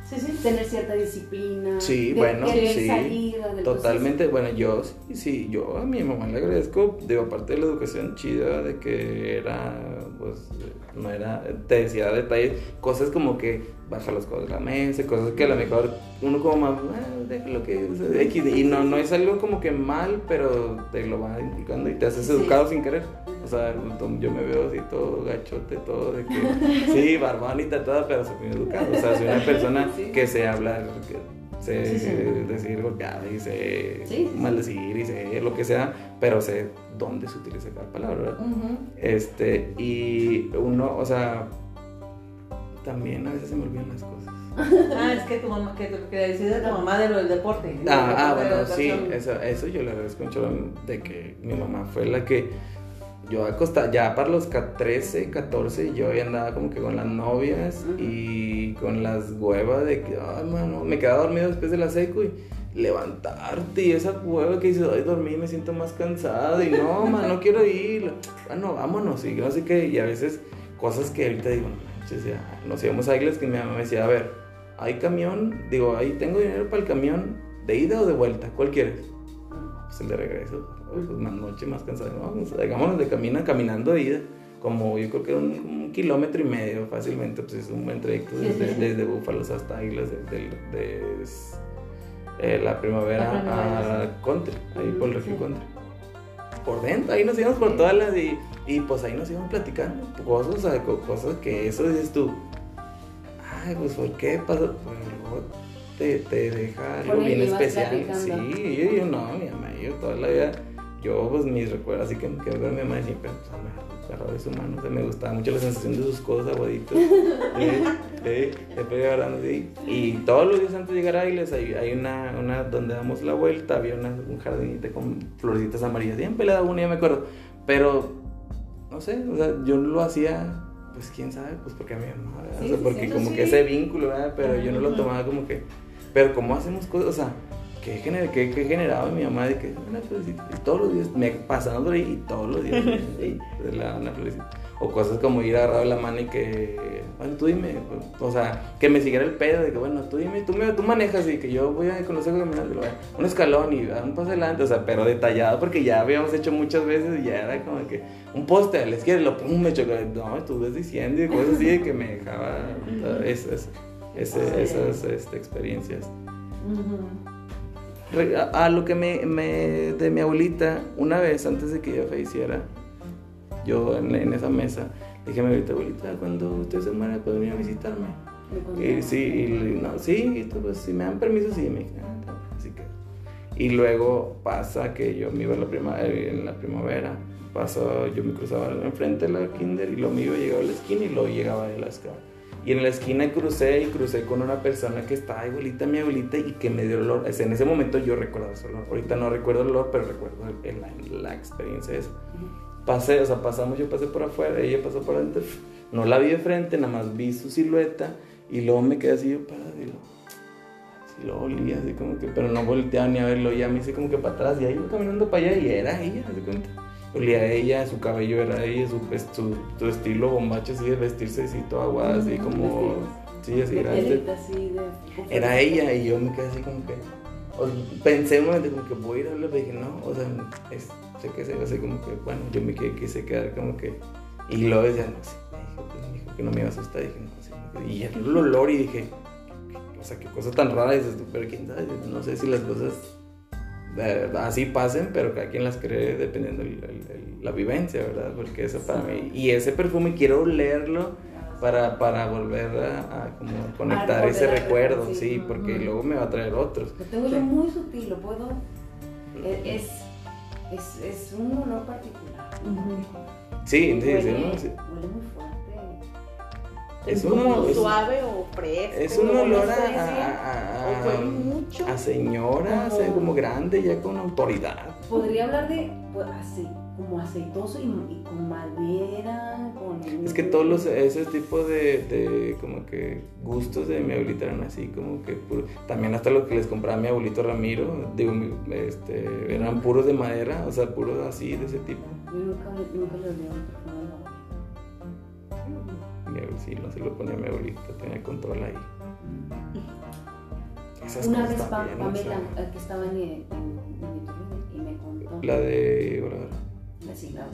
Sí, sí. tener cierta disciplina, Sí, de bueno, querer sí, salir del Totalmente, bueno, yo sí, sí, yo a mi mamá le agradezco, digo, aparte de la educación chida, de que era, pues, no era, te decía detalles, cosas como que baja las cosas de la mesa, cosas que a lo mejor uno como mamá, ah, déjalo que, X, y no, no es algo como que mal, pero te lo va inculcando y te haces Sí. educado sin querer. O sea, yo me veo así todo gachote, todo de que, sí, barbón y tatuada, pero soy muy educado. O sea, soy una persona Sí. que sé hablar, que sé Sí, sí. decir golpeada y sé Sí, sí, sí. maldecir y sé lo que sea, pero sé dónde se utiliza cada palabra, ¿verdad? Ujú. Este, y uno, o sea, también a veces se me olvidan las cosas. Ah, es que tu mamá, que, que decide tu mamá de lo del deporte. Ah, ah, bueno, sí, eso, eso yo le agradezco mucho de que mi mamá fue la que yo acosta, ya para los ca- 13, 14, yo ya andaba como que con las novias Ujú. y con las huevas de que, ay, mano, me quedaba dormido después de la seco y levantarte y esa hueva que dices, ay, dormí, me siento más cansada y no, man, no quiero ir, bueno, vámonos y no sé qué, y a veces cosas que ahorita digo, nos íbamos a Islas que mi mamá me decía, a ver, hay camión, digo, ahí tengo dinero para el camión, ¿de ida o de vuelta? ¿Cuál quieres? Pues el de regreso, pues más noche, más cansado, vamos, hagámonos de camino, caminando de ida, como yo creo que un, un kilómetro y medio fácilmente, pues es un buen trayecto desde, desde Búfalos hasta Islas, de, de- de- eh, la primavera La a Country, ahí por el Country. Por dentro, ahí nos íbamos por todas las y, y pues ahí nos íbamos platicando cosas, cosas que eso dices tú, ay, pues ¿por qué pasó? Pues luego te, te deja algo bien especial. Sí, yo, yo no, mi mamá, yo toda la vida, yo pues mis recuerdos, así que me quedo con mi mamá y siempre, pues, me agarraba de su mano, o sea, me gustaba mucho la sensación de sus codos aguaditos. eh, eh, así. Y todos los días antes de llegar a Ailes, hay, hay una, una donde damos la vuelta, había una, un jardinito con florecitas amarillas, siempre le daba una, ya me acuerdo. Pero, no sé, o sea, yo lo hacía, pues quién sabe, pues porque a mi mamá, ¿verdad? Sí, o sea, porque como sí. que ese vínculo, ¿verdad? Pero yo no lo tomaba como que, pero ¿cómo hacemos cosas? O sea, ¿qué, gener, qué, qué generaba mi mamá de que una florecita? Y todos los días, me pasando por ahí y todos los días, le daba una florecita. O cosas como ir agarrado la mano y que, bueno, tú dime, o sea, que me siguiera el pedo de que, bueno, tú dime, tú, me, tú manejas y que yo voy a conocer caminando, un escalón y un paso adelante, o sea, pero detallado porque ya habíamos hecho muchas veces y ya era como que un poste a la izquierda y lo pum, me chocó, no, tú ves diciendo y cosas así de que me dejaba esas, esas, esas este, experiencias. A, a lo que me, me- de mi abuelita, una vez antes de que ella falleciera, yo en, en esa mesa dije a mi abuelita, abuelita, cuando usted se muera puede venir a visitarme. Y sí, y, no, sí, pues, si me dan permiso, sí, me dije, "Ah, bien", así que. Y luego pasa que yo me iba la prima, eh, en la primavera, pasó, yo me cruzaba enfrente de la kinder y lo iba, llegaba a la esquina y luego llegaba de la escala. Y en la esquina crucé y crucé con una persona que estaba igualita a mi abuelita y que me dio el olor. Sea, en ese momento yo recuerdo ese olor. Ahorita no recuerdo el olor, pero recuerdo el- la, la experiencia esa. Pasé, o sea, pasamos, yo pasé por afuera, ella pasó por adentro. No la vi de frente, nada más vi su silueta y luego me quedé así yo parado y lo, así lo olía, así como que, pero no volteaba ni a verlo, ya me hice como que para atrás y ahí iba caminando para allá y era ella, ¿se cuenta? Olía a ella, su cabello era ella, su, su, su estilo bombacho así de vestirse así todo aguada, así como... Sí, así así de. Era ella y yo me quedé así como que. o pensé un momento como que voy a ir a hablar, pero dije, no, o sea, es, sé que se así como que, bueno, yo me quedé, quise quedar como que. Y luego decía, no sé, me dijo, pues, me dijo que no me iba a asustar, dije, no, sí. Y ya el olor y dije, o sea, qué cosa tan rara dices tú, pero quién sabe, no sé si las cosas así pasen, pero cada quien las cree dependiendo el- el- el- la vivencia, ¿verdad? Porque eso para mí, y ese perfume quiero olerlo para, para volver a, a como conectar ese recuerdo, sí, sí. porque Ujú. luego me va a traer otros. Lo tengo yo muy sutil, lo puedo. e- Es, es, es un olor particular. Sí, sí, sí, huele, ¿no? Sí. huele muy fuerte. Es como uno- es- suave o fresco. Es un olor a, a- a- mucho. a señora, Como- así como grande, ya con autoridad. Podría hablar de pues, así, como aceitoso y, y con madera, con... Es que todos los, ese tipo de, de como que gustos de mi abuelita eran así, como que puro- también hasta lo que les compraba mi abuelito Ramiro, digo, este, eran puros de madera, o sea, puros así de ese tipo. Yo nunca, nunca de la Mi abuel- sí, no se lo ponía a mi abuelita, tenía control ahí. Esas Una vez Pa- también, o sea, Pamela, eh, que estaba en, en, en y me contó, la de. La sigla,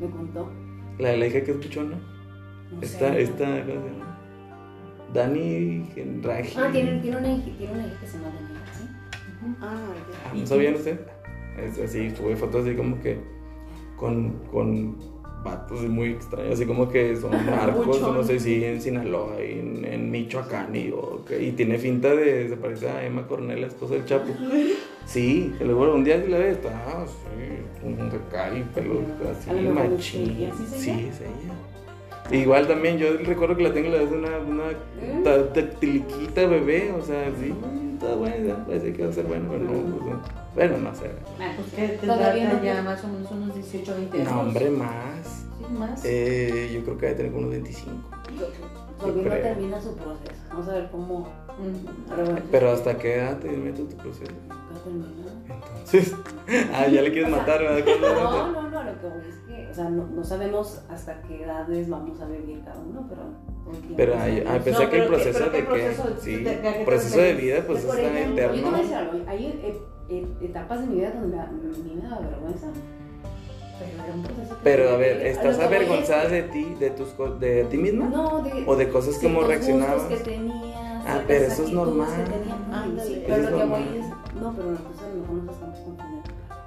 me contó, la de la hija que es buchona, no esta, sé, esta, ¿cómo se llama? Dani Genraji. Ah, tiene, tiene, una, hija- tiene una hija que se llama Daniela, ¿sí? Ah, Ah, ya. ¿No sabían usted? Es así, tuve fotos así como que con, con vatos muy extraños, así como que son narcos, o no sé si en Sinaloa, y en, en Michoacán, y, o que- y tiene finta de, se parece a Emma Cornell, la esposa del Chapo. Sí, que luego un día sí la ves, está así, un y pelo así, machín. ella, ¿sí es Sí, ella? Igual también, yo recuerdo que la tengo, la vez una, una ta- tactiliquita bebé, o sea, sí, está buena, parece que va a ser bueno, pero no, pues, no. bueno, no sé. Ah, Pues Todavía no ya más o menos unos 18 20 años. No, hombre, más. Más. Eh, yo creo que debe tener como unos 25. Todavía no termina su proceso. Vamos a ver cómo. Pero, bueno, Pero hasta qué edad te metes tu proceso. nunca termina. Entonces, ah, ya le quieres matar, ¿verdad? No, no, no, lo que voy es que, o sea, no, no sabemos hasta qué edades vamos a vivir cada uno, pero Pero hay, ah, pensé No, que el proceso que de que, proceso, sí, ¿de- de a qué te proceso de vida, pues está ejemplo, Yo te voy a eterno. decir algo, hay etapas de mi vida donde a mí me da vergüenza. Pero a ver, ¿estás avergonzada de ti, de tus de ti misma? No, de. ¿O de cosas como reaccionabas? que tenía, Ah, pero eso es normal. Sí, pero lo que voy es. No, pero nosotros a lo mejor nos estamos confundiendo.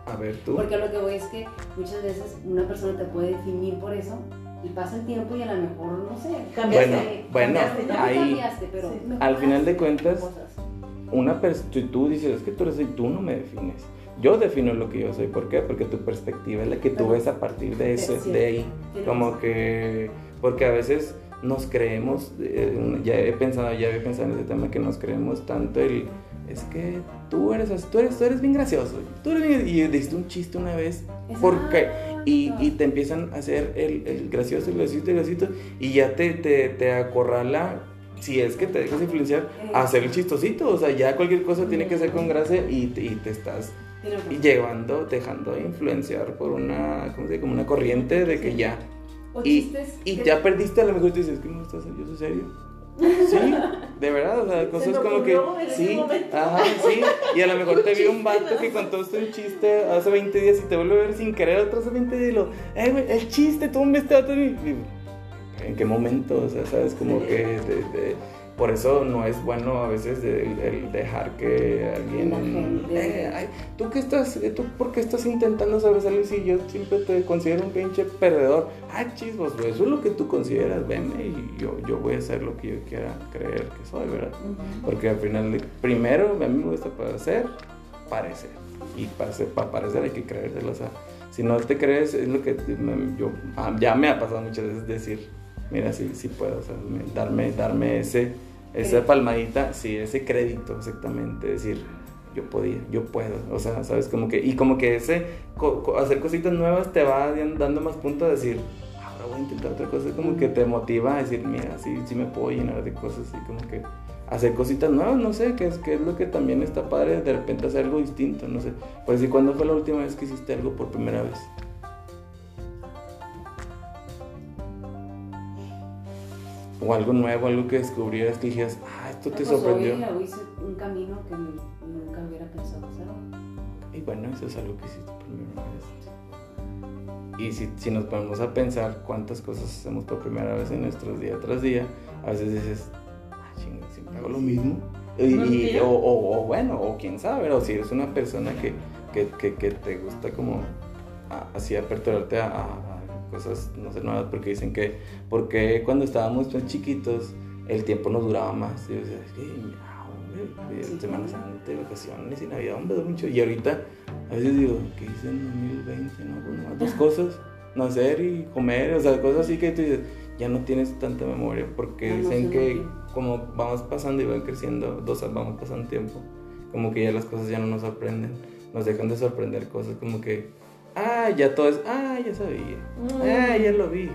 A ver, tú. Porque lo que voy es que muchas veces una persona te puede definir por eso y pasa el tiempo y a lo mejor, no sé. Cambiaste. Bueno, cambiaste, ahí- cambiaste, pero Sí. Al final de cuentas, cosas. una tú dices, es que tú eres y tú no me defines. Yo defino lo que yo soy. ¿Por qué? Porque tu perspectiva es la que tú Pero- ves a partir de eso, sí. de ahí. Como que, porque a veces nos creemos, eh, ya he pensado, ya había pensado en ese tema, que nos creemos tanto el, es que tú eres así, tú eres, tú eres bien gracioso, tú eres bien, y diste un chiste una vez, porque, y, y te empiezan a hacer el, el gracioso, el gracioso, el gracioso, y ya te, te, te acorrala, si es que te dejas influenciar, a hacer el chistosito, o sea, ya cualquier cosa tiene que ser con gracia y te estás Razón. llevando, dejando influenciar por una, ¿cómo se dice? Como una corriente de que ya O y, y que- ya perdiste, a lo mejor te dices, que no estás, yo soy serio. Sí, de verdad, o sea, cosas me como que. Sí, ajá, sí. Y a lo mejor te vio un vato que contó este un chiste hace 20 días y te vuelve a ver sin querer otro hace 20 días y lo, eh, güey, el chiste, tú me estás. ¿En qué momento? O sea, sabes, como que. de- de- por eso no es bueno a veces el, el dejar que alguien. La gente. Eh, ay, ¿tú qué estás, eh, tú por qué estás intentando sobresalir si yo siempre te considero un pinche perdedor? Ah, chismos, güey, eso es lo que tú consideras, veme y yo, yo voy a hacer lo que yo quiera creer que soy, ¿verdad? Ujú. Porque al final, primero, a mí me gusta parecer, parecer. Y para, ser- para parecer hay que creérselo, o sea, si no te crees, es lo que me- yo, ah, ya me ha pasado muchas veces decir, mira, sí, sí puedo, o sea, me- darme, darme ese, esa palmadita, sí, ese crédito, exactamente, decir, yo podía, yo puedo, o sea, sabes, como que, y como que ese, co- co- hacer cositas nuevas te va dando más punto a decir, ahora voy a intentar otra cosa, como que te motiva a decir, mira, sí, sí me puedo llenar de cosas, y como que hacer cositas nuevas, no sé, que es, que es lo que también está padre, de repente hacer algo distinto, no sé. Por decir, ¿cuándo fue la última vez que hiciste algo por primera vez? O algo nuevo, algo que descubrieras que dijeras, ah, esto te Pues sorprendió. Hoy, hoy hice un camino que nunca hubiera pensado hacer. Y bueno, eso es algo que hiciste por primera vez. Y si, si nos ponemos a pensar cuántas cosas hacemos por primera vez en nuestros día tras día, a veces dices, ah, chinga, siempre hago lo mismo. Y, No, y- o, o- o bueno, o quién sabe, o si eres una persona que, que, que, que te gusta como así aperturarte a- a cosas, no sé, nuevas, porque dicen que, porque cuando estábamos tan chiquitos, el tiempo nos duraba más. Y yo decía, es que, hombre, Sí. Semana Santa, vacaciones y Navidad, hombre, mucho. Y ahorita, a veces digo, ¿qué hice en 2020? No, pues nomás dos cosas, nacer y comer, o sea, cosas así que tú dices, ya no tienes tanta memoria, porque dicen que como vamos pasando y van creciendo, dos vamos pasando tiempo, como que ya las cosas ya no nos sorprenden, nos dejan de sorprender cosas como que, ah, ya todo es, ah, ya sabía, ah, ya lo vi,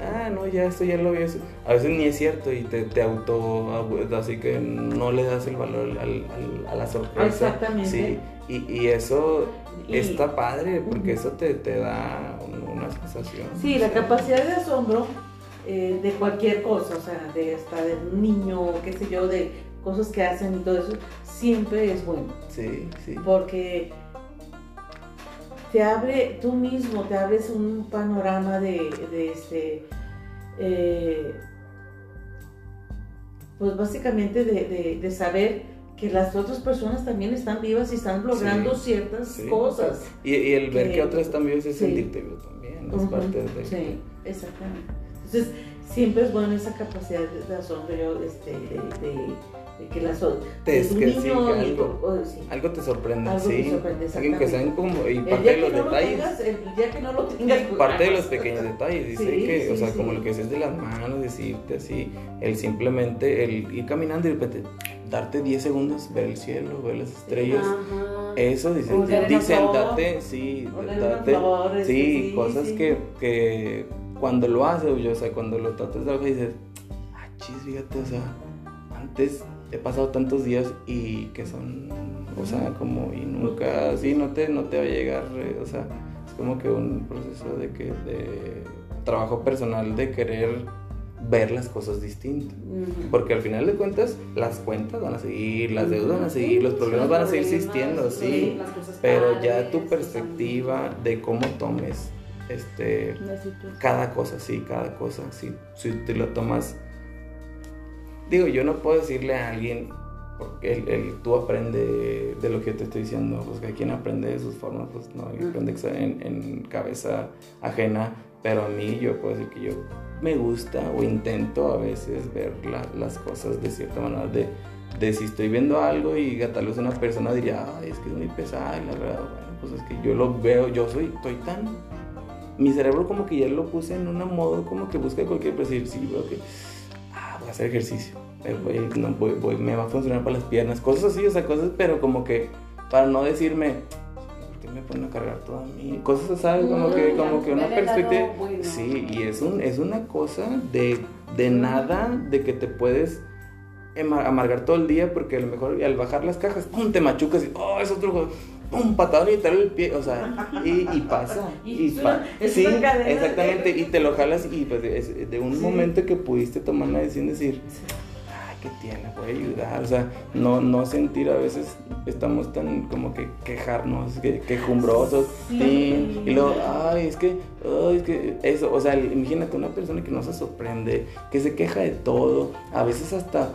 ah, no, ya esto ya lo vi, eso. a veces ni es cierto y te, te auto, así que no le das el valor al, al- a la sorpresa. Exactamente. Sí, y, y eso Y- está padre, porque Ujú. eso te, te da un- una sensación. Sí, la capacidad de asombro eh, de cualquier cosa, o sea, de hasta de un niño, qué sé yo, de cosas que hacen y todo eso, siempre es bueno. Sí, sí. Porque te abre, tú mismo te abres un panorama de, de este, eh, pues básicamente de, de- de saber que las otras personas también están vivas y están logrando Sí, ciertas sí. cosas. Y, y el ver Que- que otras también es sí. sentirte vivo también, es parte de... Sí, exactamente. Entonces, siempre es bueno esa capacidad de, de asombro, este, de que las Te- es que sí, algo- tu- o- sí. Algo te sorprende, Algo te sí. sorprende, Alguien que sean como... Y parte de los no lo detalles. tengas, el día que no lo tengas, pues, Parte de los pequeños detalles, dice Sí, que, o sea, como lo que es de las manos, decirte así, el simplemente, el ir caminando y de repente darte 10 segundos, ver el cielo, ver las estrellas, Ajá. eso dicen, dicen, date, sí, date, flores, sí, cosas. Que, que cuando lo haces, o sea, cuando lo tratas de hacer, dices, ah, chis, fíjate, o sea, antes he pasado tantos días y que son, o sea, como, y nunca, así, no te, no te va a llegar, eh, o sea, es como que un proceso de que, de trabajo personal de querer ver las cosas distintas. Porque al final de cuentas, las cuentas van a seguir, las deudas van a seguir, los problemas van a seguir existiendo, sí. Pero ya tu perspectiva de cómo tomes este, cada cosa, sí, cada cosa, sí. Si te lo tomas. Digo, yo no puedo decirle a alguien, porque el, el- tú aprende de lo que yo te estoy diciendo, pues que quien aprende de sus formas, pues no, alguien aprende en, en cabeza ajena, pero a mí yo puedo decir que yo me gusta o intento a veces ver la- las cosas de cierta manera, de, de si estoy viendo algo y tal vez una persona diría, ay, es que es muy pesada, y la verdad, bueno, pues es que yo lo veo, yo soy, estoy tan mi cerebro como que ya lo puse en un modo como que busca cualquier pues decir, sí, veo que ah, voy a hacer ejercicio, eh, voy- no, voy- voy- me va a funcionar para las piernas, cosas así, o sea, cosas, pero como que para no decirme, ¿por qué me ponen a cargar toda mi cosas, sabes? Como que, Mm, como que una perspectiva, bueno. sí, y es, un, es una cosa de, de nada, de que te puedes amargar todo el día porque a lo mejor al bajar las cajas, pum, te machucas y, oh, es otro juego. Un patadón y te el pie, o sea, y, y pasa. Y Y, es pa- una- es sí, exactamente, y te lo jalas y pues es de un Sí. momento que pudiste tomar la decisión de decir, ¿qué tiene? Voy a ayudar, o sea, no, no sentir a veces, estamos tan como que quejarnos, que, quejumbrosos, Sí. sí, y luego, ay, es que, ay, es que eso, o sea, imagínate una persona que no se sorprende, que se queja de todo, a veces hasta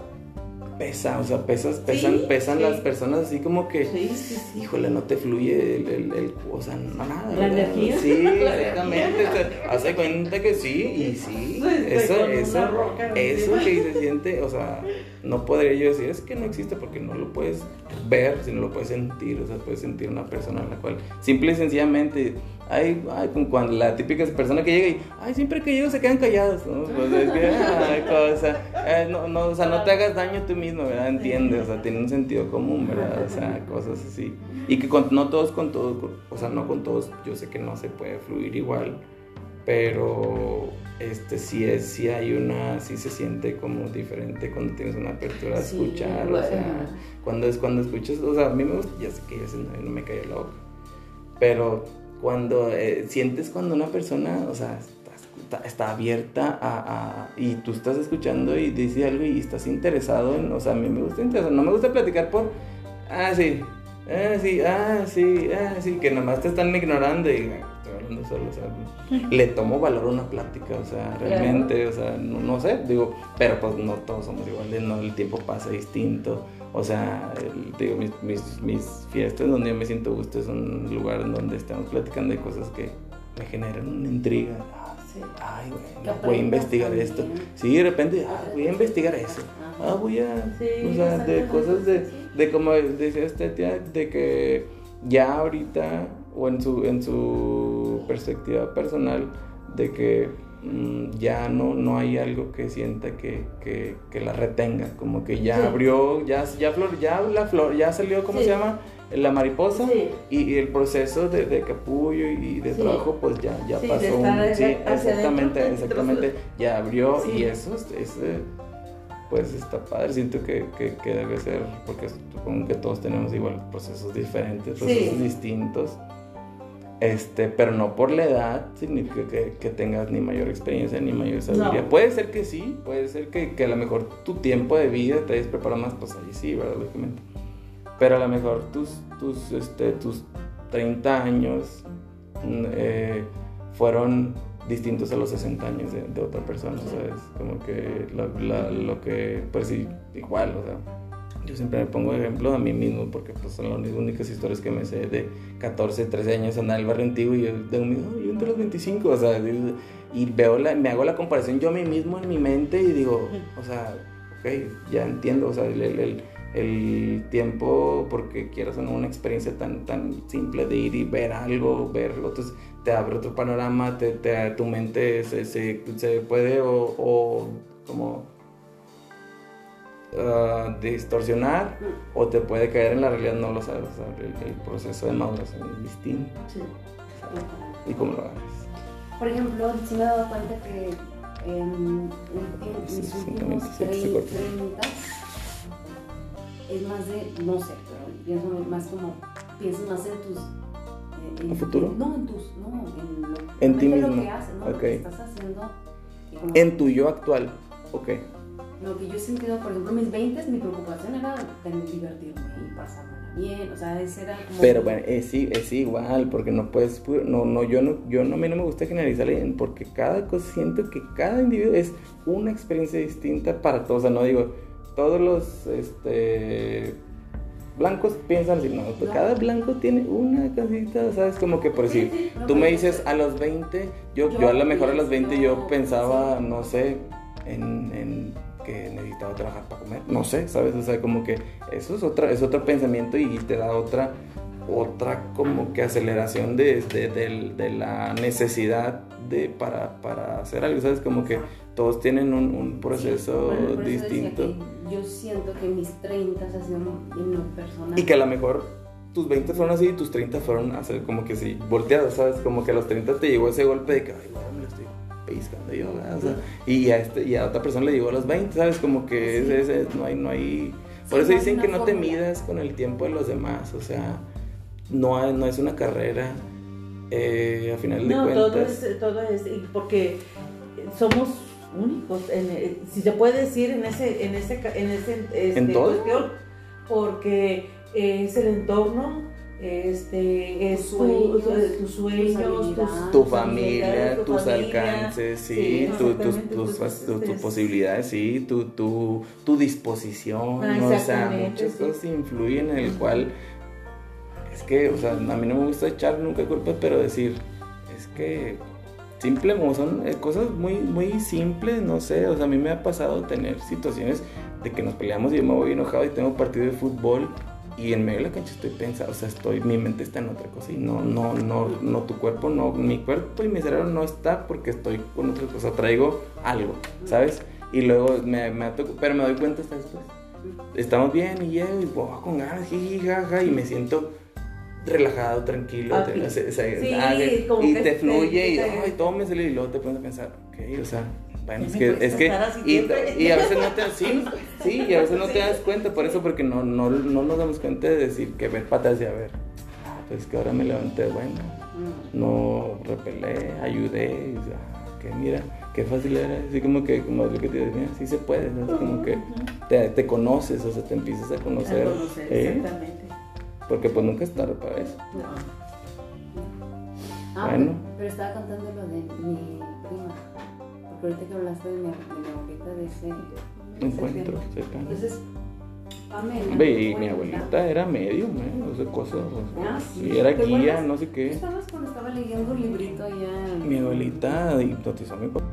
pesa, o sea, pesas, pesan, Sí, pesan sí. las personas así como que, Sí, sí, sí. híjole, no te fluye el, el, el- o sea, no, nada. La ¿verdad? energía. Sí, exactamente. hace cuenta que sí, y sí. Eso, con una eso, roca eso encima. que se siente, o sea, no podría yo decir, es que no existe porque no lo puedes ver, sino lo puedes sentir, o sea, puedes sentir una persona a la cual, simple y sencillamente, ay, ay, como cuando la típica persona que llega y, ay, siempre que llego se quedan callados, ¿no? Pues es que, ay, cosa, eh, no, no, o sea, no te hagas daño tú mismo, ¿verdad? Entiendes, o sea, tiene un sentido común, ¿verdad? O sea, cosas así. Y que con, no todos con todos, con- o sea, no con todos, yo sé que no se puede fluir igual, pero este sí es, sí hay una, sí se siente como diferente cuando tienes una apertura a Sí, escuchar, o sea, cuando es cuando escuchas, o sea, a mí me gusta, ya sé que ya se no, no me cae la boca, pero cuando eh, sientes cuando una persona, o sea, está, está abierta a, a- y tú estás escuchando y dice algo y estás interesado en, o sea, a mí me gusta interesar, no me gusta platicar por, ah, sí, ah, sí, ah, sí, ah, sí, que nomás te están ignorando y hablando solo, o sea, le tomo valor una plática, o sea, realmente, o sea, no, no sé, digo, pero pues no todos somos iguales, no, el tiempo pasa distinto. O sea, el- digo, mis, mis, mis fiestas donde yo me siento gusto es un lugar en donde estamos platicando de cosas que me generan una intriga. Ah, Sí. Ay, güey, voy a investigar también. esto. Sí, de repente, ah, voy a investigar eso. Ah, voy a. Sí, o sea, de cosas de, de como decía este tía, de que ya ahorita, o en su, en su perspectiva personal, de que mm, ya no, no hay algo que sienta que, que, que la retenga. Como que ya Sí. abrió, ya, ya, flor, ya la flor, ya salió, ¿cómo Sí. se llama? La mariposa. Sí. Y, y el proceso de, de capullo y de trabajo, pues ya, ya pasó. un- sí, exactamente, adentro, exactamente. Ya abrió y eso es, es, pues está padre. Siento que, que, que debe ser, porque supongo que todos tenemos igual procesos diferentes, Sí. procesos distintos. Este, pero no por la edad significa que, que tengas ni mayor experiencia ni mayor sabiduría. No. Puede ser que sí, puede ser que, que a lo mejor tu tiempo de vida te hayas preparado más, pues ahí sí, ¿verdad? Lógicamente. Pero a lo mejor tus, tus, este, tus 30 años mm, eh, fueron distintos a los 60 años de, de otra persona, ¿sabes? Como que la- lo que, pues sí, igual, o sea, yo siempre me pongo de ejemplo a mí mismo porque pues son las únicas historias que me sé de 14, 13 años andar en el barrio antiguo y yo tengo mi, "Oh, yo entre los 25, o sea, y, veo la, me hago la comparación yo a mí mismo en mi mente y digo, o sea, ok, ya entiendo, o sea, el, tiempo, porque quieras no, una experiencia tan, tan simple de ir y ver algo, verlo, entonces te abre otro panorama, te, te- tu mente se, se, se puede o, o como ah, distorsionar o te puede caer en la realidad, no lo sabes, o sea, el, el proceso de maduración es distinto. Sí. ¿Y cómo lo hagas? Por ejemplo, sí me he dado cuenta que en, en- en mis últimos sí, sí, sí, 30 corto. es más de, no sé, pero pienso más como, piensas más en tus... eh, en- ¿A futuro? No, en tus, no, en, lo, En ti mismo. Lo que haces, ¿no? Lo que estás haciendo. En tu yo actual, ok. Lo que yo he sentido, por ejemplo, en mis 20 mi preocupación era divertirme y pasármela bien, o sea, ese era como... Pero bueno, es, es igual, porque no puedes, pu- no, no, yo no, yo no, a mí no me gusta generalizar, porque cada cosa, siento que cada individuo es una experiencia distinta para todos, o sea, no digo, todos los, este, blancos piensan así, no, pues No. cada blanco tiene una casita, ¿sabes? Como que por decir, sí, tú me dices a los 20, yo, Yo yo a lo mejor a los 20 yo pensaba, no sé, en, en que necesitaba trabajar para comer, no sé, ¿sabes? O sea, como que eso es otra, es otro pensamiento y te da otra, otra como que aceleración de, de, del- de la necesidad de, para, para hacer algo, ¿sabes? Como que todos tienen un, un proceso Bueno, eso decía distinto yo siento que mis 30 ha sido lo personal. y que a lo mejor tus 20 fueron así y tus 30 fueron a ser como que sí, volteados, ¿sabes? Como que a los 30 te llegó ese golpe de que, ay, bueno, pellizcando yo, ¿verdad? O sea, y, a este, y a otra persona le llegó a los 20, ¿sabes? Como que Sí. es, es- no hay, no hay... Por Sí, eso no dicen una que no te midas con el tiempo de los demás, o sea, no, hay- no es una carrera, eh, a final de No, cuentas. todo es, todo es, porque somos únicos, en, eh, si se puede decir en ese, en ese, en ese, este, ¿En todo? cuestión, porque es el entorno, este, es tu- sueños, tu- tus sueños, tus tu familia, tus familia. alcances, sí, Sí, tu- tus, tus, posibilidades, sí, tu, tu, tu disposición, Ah, ¿no? o sea, muchas sí. cosas influyen en el cual, es que, o sea, a mí no me gusta echar nunca culpas, pero decir, es que, simple, son eh, cosas muy, muy simples, no sé, o sea, a mí me ha pasado tener situaciones de que nos peleamos y yo me voy enojado y tengo partido de fútbol y en medio de la cancha estoy pensando, o sea, estoy, mi mente está en otra cosa y no, no, no, no, tu cuerpo, no, mi cuerpo y mi cerebro no está porque estoy con otra cosa, traigo algo, ¿sabes? Y luego me, me pero me doy cuenta hasta después. Estamos bien y llego y voy con ganas, jiji, jaja, y me siento relajado, tranquilo, te- sí. o sea, ah, y te fluye y ay, todo me sale y luego te pones a pensar, ok, o sea, bueno, es que, es que, y, y a veces no te, sí, sí, y a veces no te das cuenta, por eso, porque no, no, no nos damos cuenta de decir que ver patas y a ver, ah, pues que ahora me levanté, bueno, Mm. no repelé, ayudé, y, ah, que, mira, qué fácil era. Así como que, como lo que te decía, sí se puede, ¿no? Es como que te, te conoces, o sea, te empiezas a A conocer. conocer, ¿eh? exactamente. Porque pues nunca es tarde para eso. Ah, Bueno. pero, pero estaba contando lo de mi Porque ahorita que hablaste de mi, de mi abuelita de ese, de ese Encuentro cercano. Entonces, Pamela. Ve, y mi cuenta- abuelita era medium, ¿eh? O sea, cosas. o sea, Ah, sí. y era ¿Te guía, no sé ¿Tú qué. estabas cuando estaba leyendo un librito allá? Mi abuelita hipnotizó a mi papá.